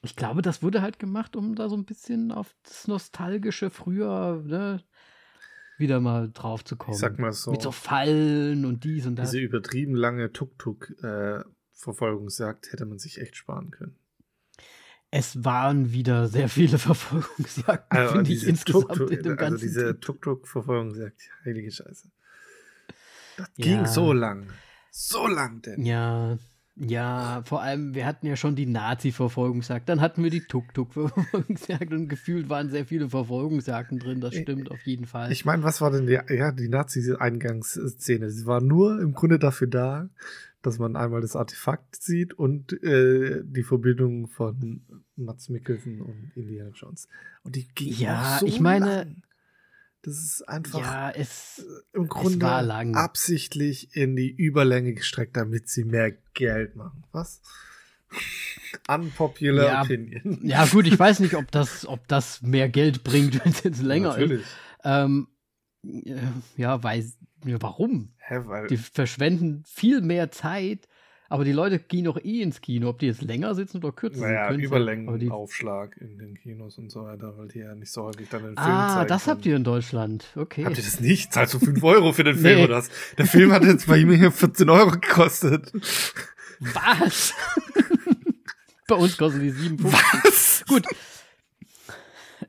ich glaube, das wurde halt gemacht, um da so ein bisschen auf das Nostalgische früher, ne, wieder mal drauf zu kommen. Ich sag mal so. Mit so Fallen und dies und das. Diese übertrieben lange Tuk-Tuk-Verfolgungsjagd äh, hätte man sich echt sparen können. Es waren wieder sehr viele Verfolgungsjagden, also finde ich insgesamt Tuk -Tuk, in dem also ganzen diese Tuk-Tuk-Verfolgungsjagd, heilige Scheiße. Das ja. ging so lang. So lang denn. Ja, ja, vor allem, wir hatten ja schon die Nazi-Verfolgungsjagd, dann hatten wir die Tuk-Tuk-Verfolgungsjagd und gefühlt waren sehr viele Verfolgungsjagden drin, das stimmt auf jeden Fall. Ich meine, was war denn die, ja, die Nazi-Eingangsszene? Sie war nur im Grunde dafür da, dass man einmal das Artefakt sieht und äh, die Verbindung von Mats Mikkelsen und Indiana Jones. Und die ging ja, so ich meine, lang. Das ist einfach ja, es, äh, im Grunde absichtlich in die Überlänge gestreckt, damit sie mehr Geld machen. Was? Unpopular ja, Opinion. Ja, gut, ich weiß nicht, ob das, ob das mehr Geld bringt, wenn es jetzt länger Natürlich. ist. Ähm, ja, weiß, warum? Hä, weil Die verschwenden viel mehr Zeit, aber die Leute gehen doch eh ins Kino, ob die jetzt länger sitzen oder kürzer naja, sitzen. Überlängenaufschlag in den Kinos und so weiter, weil die ja nicht so häufig dann den Film Ah, zeigen das können. habt ihr in Deutschland. Okay. Habt ihr das nicht? Zahlst du 5 Euro für den Film Nee. oder was? Der Film hat jetzt bei mir hier 14 Euro gekostet. Was? Bei uns kosten die 57. Was? Gut.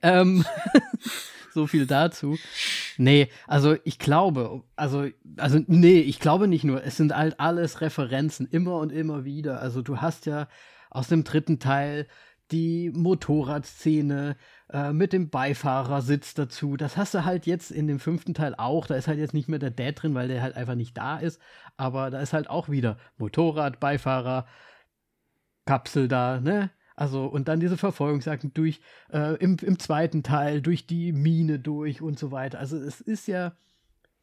Ähm, so viel dazu. Nee, also ich glaube, also, also nee, ich glaube nicht nur, es sind halt alles Referenzen, immer und immer wieder. Also du hast ja aus dem dritten Teil die Motorradszene äh, mit dem Beifahrersitz dazu. Das hast du halt jetzt in dem fünften Teil auch. Da ist halt jetzt nicht mehr der Dad drin, weil der halt einfach nicht da ist. Aber da ist halt auch wieder Motorrad, Beifahrer, Kapsel da, ne? Also, und dann diese Verfolgungsjagden durch, äh, im, im zweiten Teil, durch die Mine durch und so weiter. Also, es ist ja,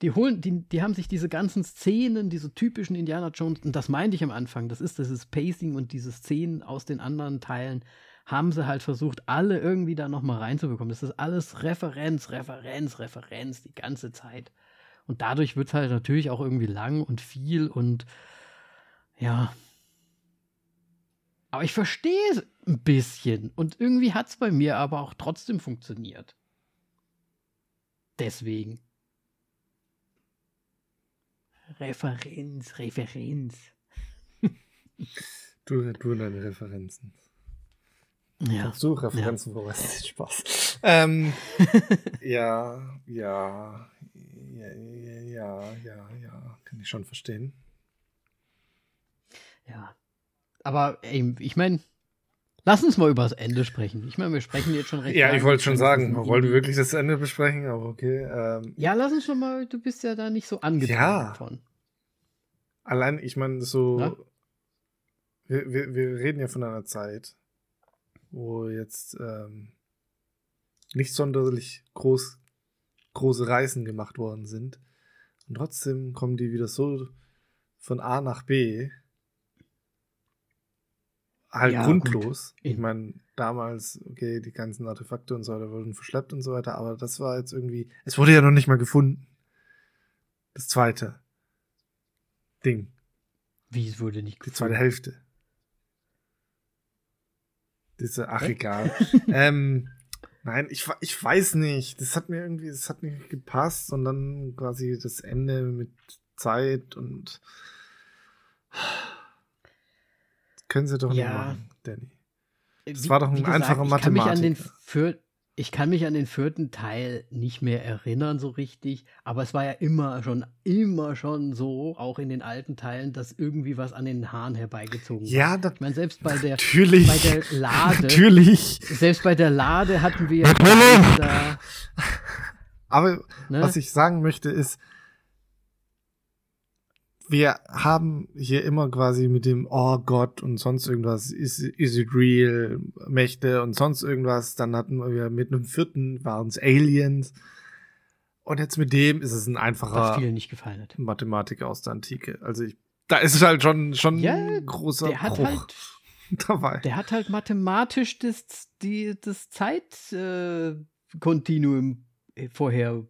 die holen, die, die haben sich diese ganzen Szenen, diese typischen Indiana Jones, und das meinte ich am Anfang, das ist dieses Pacing und diese Szenen aus den anderen Teilen, haben sie halt versucht, alle irgendwie da nochmal reinzubekommen. Das ist alles Referenz, Referenz, Referenz, die ganze Zeit. Und dadurch wird es halt natürlich auch irgendwie lang und viel und ja. Aber ich verstehe es ein bisschen. Und irgendwie hat es bei mir aber auch trotzdem funktioniert. Deswegen. Referenz, Referenz. Du, du und deine Referenzen. Ja. Du Referenzen vorweisen? Spaß. Ähm, ja, ja, ja, ja, ja, ja, ja, kann ich schon verstehen. Ja. Aber ey, ich meine, lass uns mal über das Ende sprechen. Ich meine, wir sprechen jetzt schon recht Ja, ich wollte schon sagen, wollen wir wirklich das Ende besprechen, aber okay. Ähm, Ja, lass uns schon mal, du bist ja da nicht so angetan Ja. davon. allein, ich meine, so, wir, wir, wir reden ja von einer Zeit, wo jetzt ähm, nicht sonderlich groß, große Reisen gemacht worden sind. Und trotzdem kommen die wieder so von A nach B. Halt Ja, grundlos. gut. Ich meine, damals, okay, die ganzen Artefakte und so weiter wurden verschleppt und so weiter, aber das war jetzt irgendwie, es wurde ja noch nicht mal gefunden. Das zweite Ding, Wie es wurde nicht die zweite Hälfte. Diese, ach Hä? egal. ähm, nein, ich, ich weiß nicht. Das hat mir irgendwie, das hat nicht gepasst und dann quasi das Ende mit Zeit und können sie doch Ja. nicht machen, Danny. Das Es war doch ein einfacher an den Mathematiker. Ich kann mich an den vierten Teil nicht mehr erinnern so richtig, aber es war ja immer schon, immer schon so, auch in den alten Teilen, dass irgendwie was an den Haaren herbeigezogen. Ja, das, Ich meine, selbst bei der, natürlich. bei der Lade, Natürlich. selbst bei der Lade hatten wir ja Aber ne? was ich sagen möchte ist, wir haben hier immer quasi mit dem Oh Gott und sonst irgendwas, is, is it real, Mächte und sonst irgendwas. Dann hatten wir mit einem vierten, waren es Aliens. Und jetzt mit dem ist es ein einfacher Was vielen nicht gefallen hat. Mathematiker aus der Antike. Also ich, da ist es halt schon, schon Ja, ein großer Der hat Bruch halt, dabei. der hat halt mathematisch das, die, das Zeitkontinuum äh, vorher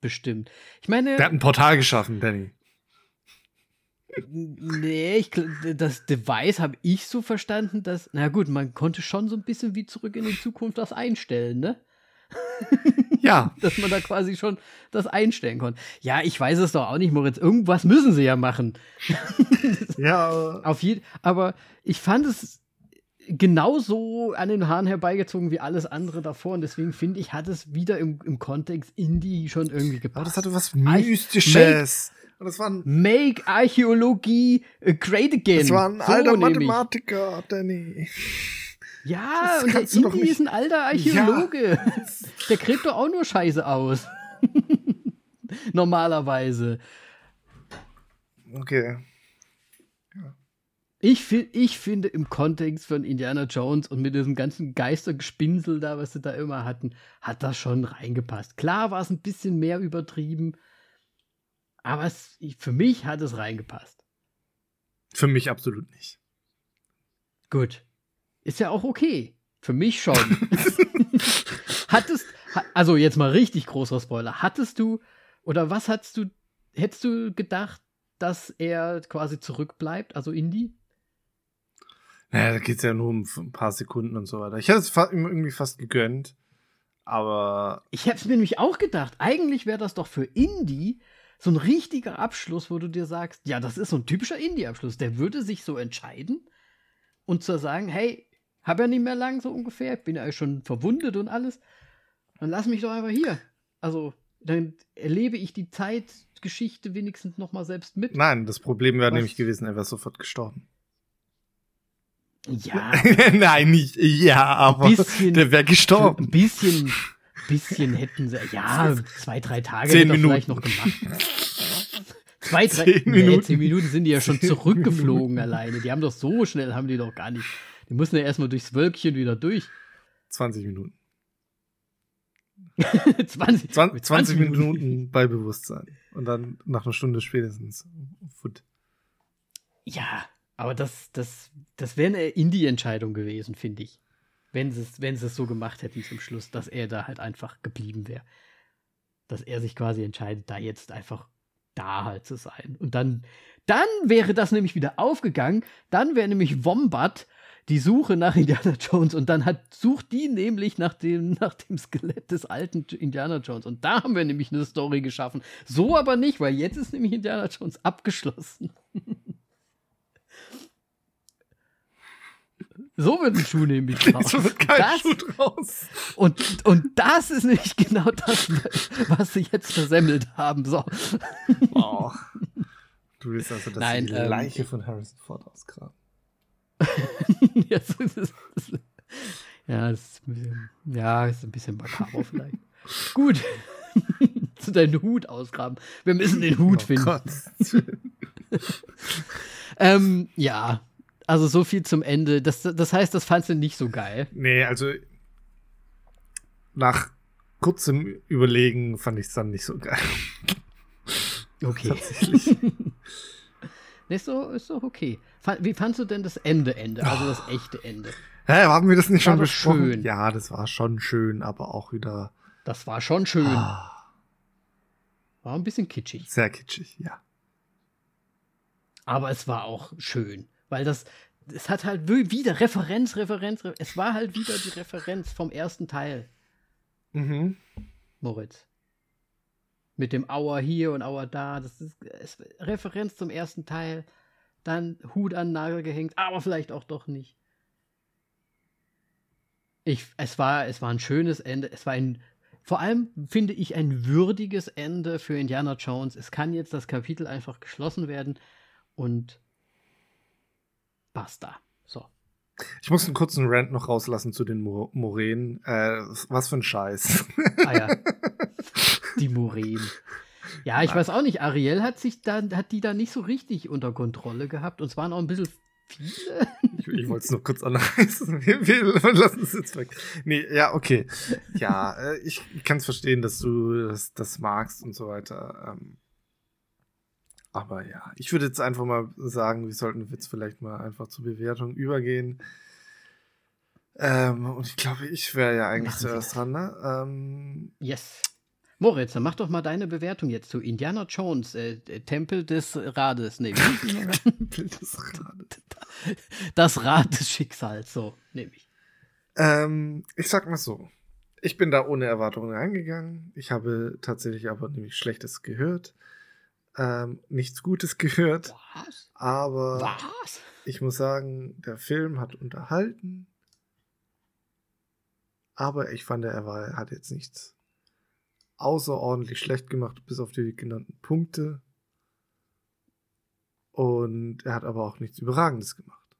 bestimmt. Ich meine, Der hat ein Portal geschaffen, Danny. Nee, ich, das Device habe ich so verstanden, dass, na gut, man konnte schon so ein bisschen wie zurück in die Zukunft das einstellen, ne? Ja, Dass man da quasi schon das einstellen konnte. Ja, ich weiß es doch auch nicht, Moritz. Irgendwas müssen sie ja machen. ja, Auf jeden, aber ich fand es genauso an den Haaren herbeigezogen wie alles andere davor und deswegen finde ich, hat es wieder im, im Kontext Indie schon irgendwie aber gepasst. das hatte was Mystisches. Und das war ein, Make Archäologie äh, great again. das war ein So alter. Mathematiker, Danny. Ja, Das und der nicht- ist ein alter Archäologe. Der gräbt doch auch nur Scheiße aus. Normalerweise. Okay. Ich, fi- ich finde im Kontext von Indiana Jones und mit diesem ganzen Geistergespinsel da, was sie da immer hatten, hat das schon reingepasst. Klar war es ein bisschen mehr übertrieben, aber es, für mich hat es reingepasst. Für mich absolut nicht. Gut. Ist ja auch okay. Für mich schon. Hattest, ha, also jetzt mal richtig großer Spoiler. Hattest du, oder was hattest du, hättest du gedacht, dass er quasi zurückbleibt, also Indy? Naja, da geht's ja nur um ein paar Sekunden und so weiter. Ich hätte es ihm irgendwie fast gegönnt. Aber Ich hätte es mir nämlich auch gedacht. Eigentlich wäre das doch für Indy so ein richtiger Abschluss, wo du dir sagst, ja, das ist so ein typischer Indie-Abschluss. Der würde sich so entscheiden und zu sagen, hey, hab ja nicht mehr lang so ungefähr, bin ja schon verwundet und alles. Dann lass mich doch einfach hier. Also, dann erlebe ich die Zeitgeschichte wenigstens noch mal selbst mit. nein, das Problem wäre nämlich gewesen, er wäre sofort gestorben. Ja, nein, nicht. Ja, aber bisschen- der wäre ein gestorben. bisschen, bisschen hätten sie, ja, zwei, drei Tage Zehn hätte vielleicht noch Minuten. gemacht. Zwei, drei Zehn nee, Minuten. zehn Minuten sind die ja schon zurückgeflogen Minuten. alleine. Die haben doch so schnell, haben die doch gar nicht. Die mussten ja erstmal durchs Wölkchen wieder durch. 20 Minuten. 20, 20, mit 20 Minuten bei Bewusstsein. Und dann nach einer Stunde spätestens. Foot. Ja, aber das, das, das wäre eine Indie-Entscheidung gewesen, finde ich. Wenn sie es wenn es so gemacht hätten zum Schluss, dass er da halt einfach geblieben wäre. Dass er sich quasi entscheidet, da jetzt einfach da halt zu sein. Und dann, dann wäre das nämlich wieder aufgegangen. Dann wäre nämlich Wombat die Suche nach Indiana Jones und dann hat, sucht die nämlich nach dem, nach dem Skelett des alten Indiana Jones. Und da haben wir nämlich eine Story geschaffen. So aber nicht, weil jetzt ist nämlich Indiana Jones abgeschlossen. So wird ein Schuh nämlich draus. So wird kein das, Schuh draus. und, und das ist nämlich genau das, was sie jetzt versemmelt haben. So. Oh. Du willst also, dass Nein, die ähm, Leiche von Harrison Ford ausgraben. ja, das ist, das ist, ja, das ist ein bisschen, ja, ist ein bisschen makaber vielleicht. Gut. Zu deinen Hut ausgraben. Wir müssen den Hut Oh finden. Ähm, ja. Also so viel zum Ende. Das, das heißt, das fandst du nicht so geil. Nee, also nach kurzem Überlegen fand ich es dann nicht so geil. Okay. Tatsächlich. Nee, ist, doch, ist doch okay. Wie fandst du denn das Ende, Ende? Also das echte Ende? Hä, haben wir das nicht War schon besprochen? schön. Ja, das war schon schön, aber auch wieder Das war schon schön. ah, War ein bisschen kitschig. sehr kitschig, ja. Aber es war auch schön. Weil das, es hat halt wi- wieder Referenz, Referenz, Re es war halt wieder die Referenz vom ersten Teil, Mhm. Moritz. Mit dem Auer hier und Auer da. Das ist es, Referenz zum ersten Teil. Dann Hut an den Nagel gehängt, aber vielleicht auch doch nicht. Ich, es, war, es war ein schönes Ende. Es war ein, vor allem finde ich, ein würdiges Ende für Indiana Jones. Es kann jetzt das Kapitel einfach geschlossen werden und basta. So. Ich muss einen kurzen Rant noch rauslassen zu den Mo Moränen. Äh, was für ein Scheiß. Ah ja. Die Muren. Ja, ich weiß auch nicht. Ariel hat sich da, hat die da nicht so richtig unter Kontrolle gehabt und es waren auch ein bisschen viele. Ich, ich wollte es nur kurz anreißen. Wir, wir lassen es jetzt weg. Nee, ja, okay. Ja, äh, ich, ich kann es verstehen, dass du das, das magst und so weiter. Ähm, aber ja, ich würde jetzt einfach mal sagen, wir sollten jetzt vielleicht mal einfach zur Bewertung übergehen. Ähm, und ich glaube, ich wäre ja eigentlich Machen zuerst dran, ne? Ähm, yes. Moritz, dann mach doch mal deine Bewertung jetzt zu Indiana Jones, äh, Tempel des Rades. Nee, Tempel des Rades. Das Rad des Schicksals, so nehme ich. Ähm, ich sag mal so. Ich bin da ohne Erwartungen reingegangen. Ich habe tatsächlich aber nämlich Schlechtes gehört. Ähm, nichts Gutes gehört. Was? Aber Was? ich muss sagen, der Film hat unterhalten. Aber ich fand, er war, er hat jetzt nichts außerordentlich schlecht gemacht, bis auf die genannten Punkte. Und er hat aber auch nichts Überragendes gemacht.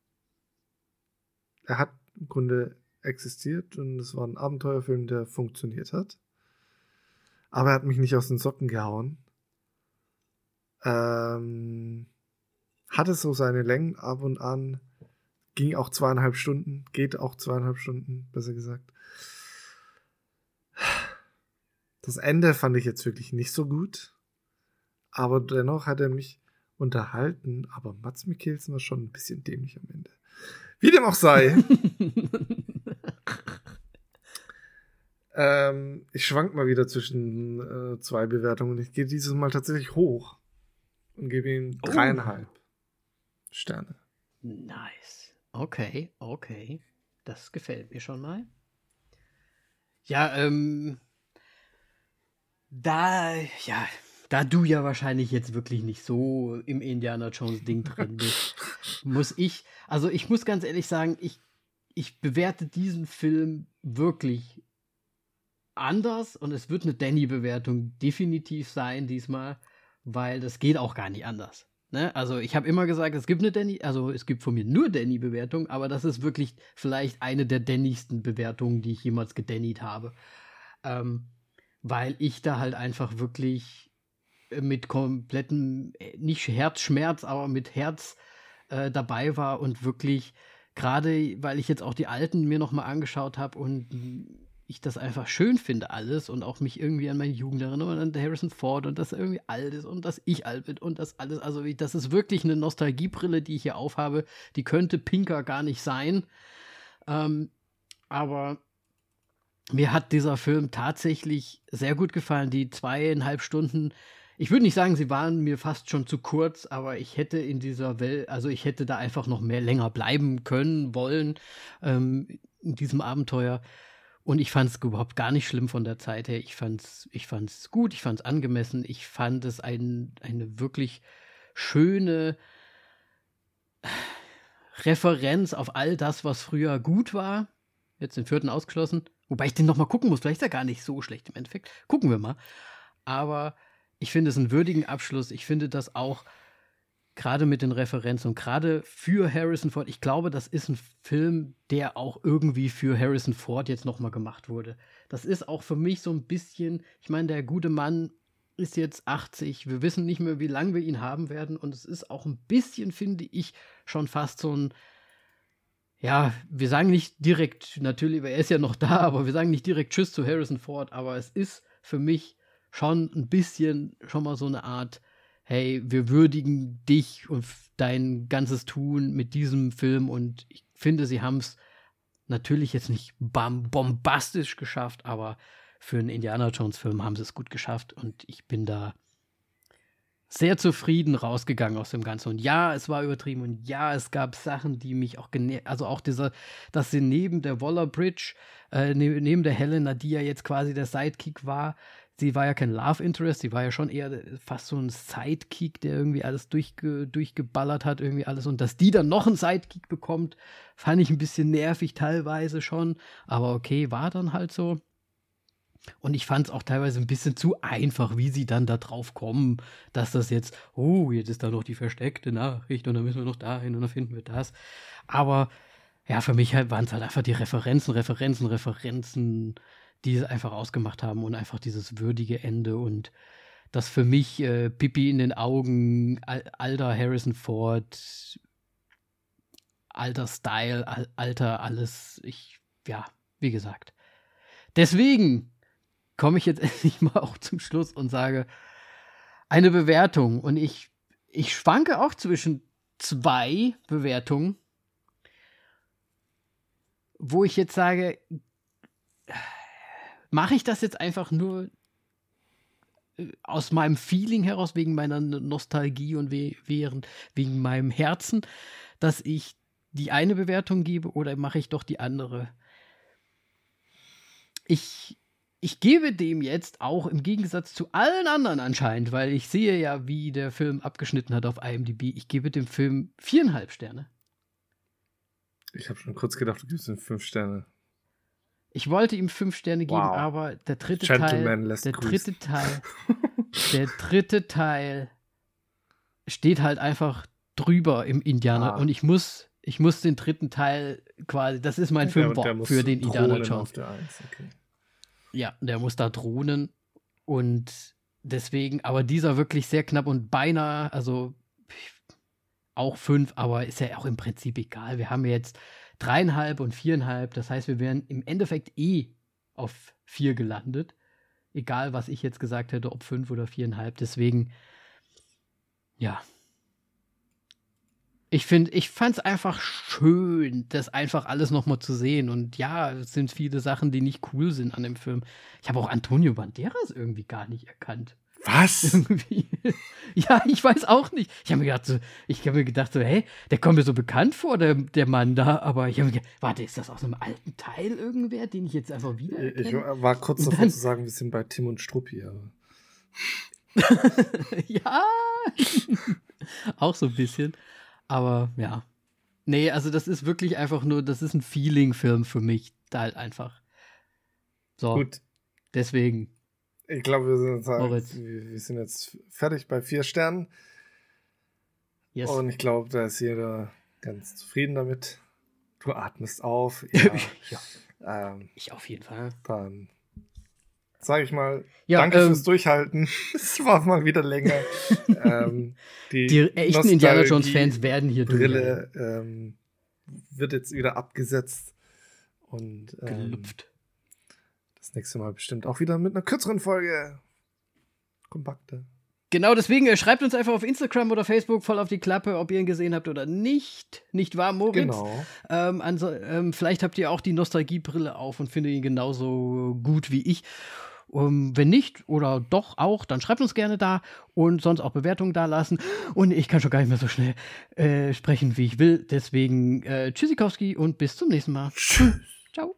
Er hat im Grunde existiert und es war ein Abenteuerfilm, der funktioniert hat. Aber er hat mich nicht aus den Socken gehauen. Ähm, hatte so seine Längen ab und an. Ging auch zweieinhalb Stunden, geht auch zweieinhalb Stunden, besser gesagt. Das Ende fand ich jetzt wirklich nicht so gut. Aber dennoch hat er mich unterhalten. Aber Mats Mikkelsen war schon ein bisschen dämlich am Ende. Wie dem auch sei. ähm, ich schwank mal wieder zwischen äh, zwei Bewertungen. Ich gehe dieses Mal tatsächlich hoch und gebe ihm oh. dreieinhalb oh. Sterne. Nice. Okay, okay. Das gefällt mir schon mal. Ja, ähm, da, ja, da du ja wahrscheinlich jetzt wirklich nicht so im Indiana Jones Ding drin bist, muss ich, also ich muss ganz ehrlich sagen, ich, ich bewerte diesen Film wirklich anders und es wird eine Danny-Bewertung definitiv sein diesmal, weil das geht auch gar nicht anders. Ne? Also ich habe immer gesagt, es gibt eine Danny, also es gibt von mir nur Danny-Bewertung, aber das ist wirklich vielleicht eine der Dannigsten Bewertungen, die ich jemals gedannied habe. Ähm, weil ich da halt einfach wirklich äh, mit komplettem, äh, nicht Herzschmerz, aber mit Herz äh, dabei war und wirklich, gerade weil ich jetzt auch die alten mir nochmal angeschaut habe und ich das einfach schön finde alles und auch mich irgendwie an meine Jugend erinnere und an Harrison Ford und das irgendwie alt ist und dass ich alt bin und das alles, also das ist wirklich eine Nostalgiebrille, die ich hier aufhabe, die könnte pinker gar nicht sein. Ähm, aber mir hat dieser Film tatsächlich sehr gut gefallen. Die zweieinhalb Stunden, ich würde nicht sagen, sie waren mir fast schon zu kurz, aber ich hätte in dieser Welt, also ich hätte da einfach noch mehr länger bleiben können, wollen, ähm, in diesem Abenteuer. Und ich fand es überhaupt gar nicht schlimm von der Zeit her. Ich fand es ich fand's gut, ich fand es angemessen. Ich fand es ein, eine wirklich schöne Referenz auf all das, was früher gut war. Jetzt den vierten ausgeschlossen. Wobei ich den noch mal gucken muss. Vielleicht ist er gar nicht so schlecht im Endeffekt. Gucken wir mal. Aber ich finde es einen würdigen Abschluss. Ich finde das auch gerade mit den Referenzen und gerade für Harrison Ford. Ich glaube, das ist ein Film, der auch irgendwie für Harrison Ford jetzt noch mal gemacht wurde. Das ist auch für mich so ein bisschen, ich meine, der gute Mann ist jetzt 80. Wir wissen nicht mehr, wie lange wir ihn haben werden. Und es ist auch ein bisschen, finde ich, schon fast so ein ja, wir sagen nicht direkt, natürlich, er ist ja noch da, aber wir sagen nicht direkt Tschüss zu Harrison Ford, aber es ist für mich schon ein bisschen schon mal so eine Art, hey, wir würdigen dich und dein ganzes Tun mit diesem Film und ich finde, sie haben es natürlich jetzt nicht bombastisch geschafft, aber für einen Indiana Jones Film haben sie es gut geschafft und ich bin da sehr zufrieden rausgegangen aus dem Ganzen. Und ja, es war übertrieben und ja, es gab Sachen, die mich auch genervt, also auch dieser, dass sie neben der Waller Bridge, äh, ne, neben der Helena, die ja jetzt quasi der Sidekick war, sie war ja kein Love Interest, sie war ja schon eher fast so ein Sidekick, der irgendwie alles durchge, durchgeballert hat, irgendwie alles. Und dass die dann noch einen Sidekick bekommt, fand ich ein bisschen nervig teilweise schon. Aber okay, war dann halt so. Und ich fand es auch teilweise ein bisschen zu einfach, wie sie dann da drauf kommen, dass das jetzt, oh, jetzt ist da noch die versteckte Nachricht und dann müssen wir noch dahin und dann finden wir das. Aber ja, für mich halt waren es halt einfach die Referenzen, Referenzen, Referenzen, die es einfach ausgemacht haben und einfach dieses würdige Ende und dass für mich äh, Pippi in den Augen, al alter Harrison Ford, alter Style, al alter alles, ich, ja, wie gesagt. Deswegen komme ich jetzt endlich mal auch zum Schluss und sage, eine Bewertung. Und ich, ich schwanke auch zwischen zwei Bewertungen, wo ich jetzt sage, mache ich das jetzt einfach nur äh, aus meinem Feeling heraus, wegen meiner Nostalgie und we wegen meinem Herzen, dass ich die eine Bewertung gebe oder mache ich doch die andere? Ich ich gebe dem jetzt auch im Gegensatz zu allen anderen anscheinend, weil ich sehe ja, wie der Film abgeschnitten hat auf IMDb, ich gebe dem Film viereinhalb Sterne. Ich habe schon kurz gedacht, du gibst ihm fünf Sterne. Ich wollte ihm fünf Sterne geben, wow. aber der dritte Gentleman Teil, der grüßen. dritte Teil, der dritte Teil steht halt einfach drüber im Indianer ah. und ich muss, ich muss den dritten Teil quasi, das ist mein Film für den Indiana Jones. Okay. Ja, der muss da drohnen. Und deswegen, aber dieser wirklich sehr knapp und beinahe, also auch fünf, aber ist ja auch im Prinzip egal. Wir haben jetzt dreieinhalb und viereinhalb. Das heißt, wir wären im Endeffekt eh auf vier gelandet. Egal, was ich jetzt gesagt hätte, ob fünf oder viereinhalb. Deswegen, ja, ich finde, ich fand es einfach schön, das einfach alles nochmal zu sehen. Und ja, es sind viele Sachen, die nicht cool sind an dem Film. Ich habe auch Antonio Banderas irgendwie gar nicht erkannt. Was? Irgendwie. Ja, ich weiß auch nicht. Ich habe mir gedacht, so, ich habe mir gedacht, so, hey, der kommt mir so bekannt vor, der, der Mann da, aber ich habe mir gedacht, warte, ist das aus einem alten Teil irgendwer, den ich jetzt einfach wieder. Erkenne? Ich war kurz davor zu sagen, wir sind bei Tim und Struppi, aber. ja, auch so ein bisschen. Aber ja. Nee, also das ist wirklich einfach nur, das ist ein Feeling-Film für mich. Da halt einfach. So. Gut. Deswegen. Ich glaube, wir sind, jetzt, wir sind jetzt fertig bei vier Sternen. Yes. Und ich glaube, da ist jeder ganz zufrieden damit. Du atmest auf. Ja. ja. Ähm, ich auf jeden Fall. Dann sage ich mal, ja, danke ähm, fürs Durchhalten. es war mal wieder länger. ähm, die, die echten Indiana Jones-Fans werden hier Brille ähm, wird jetzt wieder abgesetzt und ähm, gelüpft. Das nächste Mal bestimmt auch wieder mit einer kürzeren Folge. Kompakte. Genau, deswegen äh, schreibt uns einfach auf Instagram oder Facebook voll auf die Klappe, ob ihr ihn gesehen habt oder nicht. Nicht wahr, Moritz? Genau. Ähm, also, ähm, vielleicht habt ihr auch die Nostalgiebrille auf und findet ihn genauso gut wie ich. Um, ähm, wenn nicht oder doch auch, dann schreibt uns gerne da und sonst auch Bewertungen da lassen. Und ich kann schon gar nicht mehr so schnell äh, sprechen, wie ich will. Deswegen äh, Tschüssikowski und bis zum nächsten Mal. Tschüss. Ciao.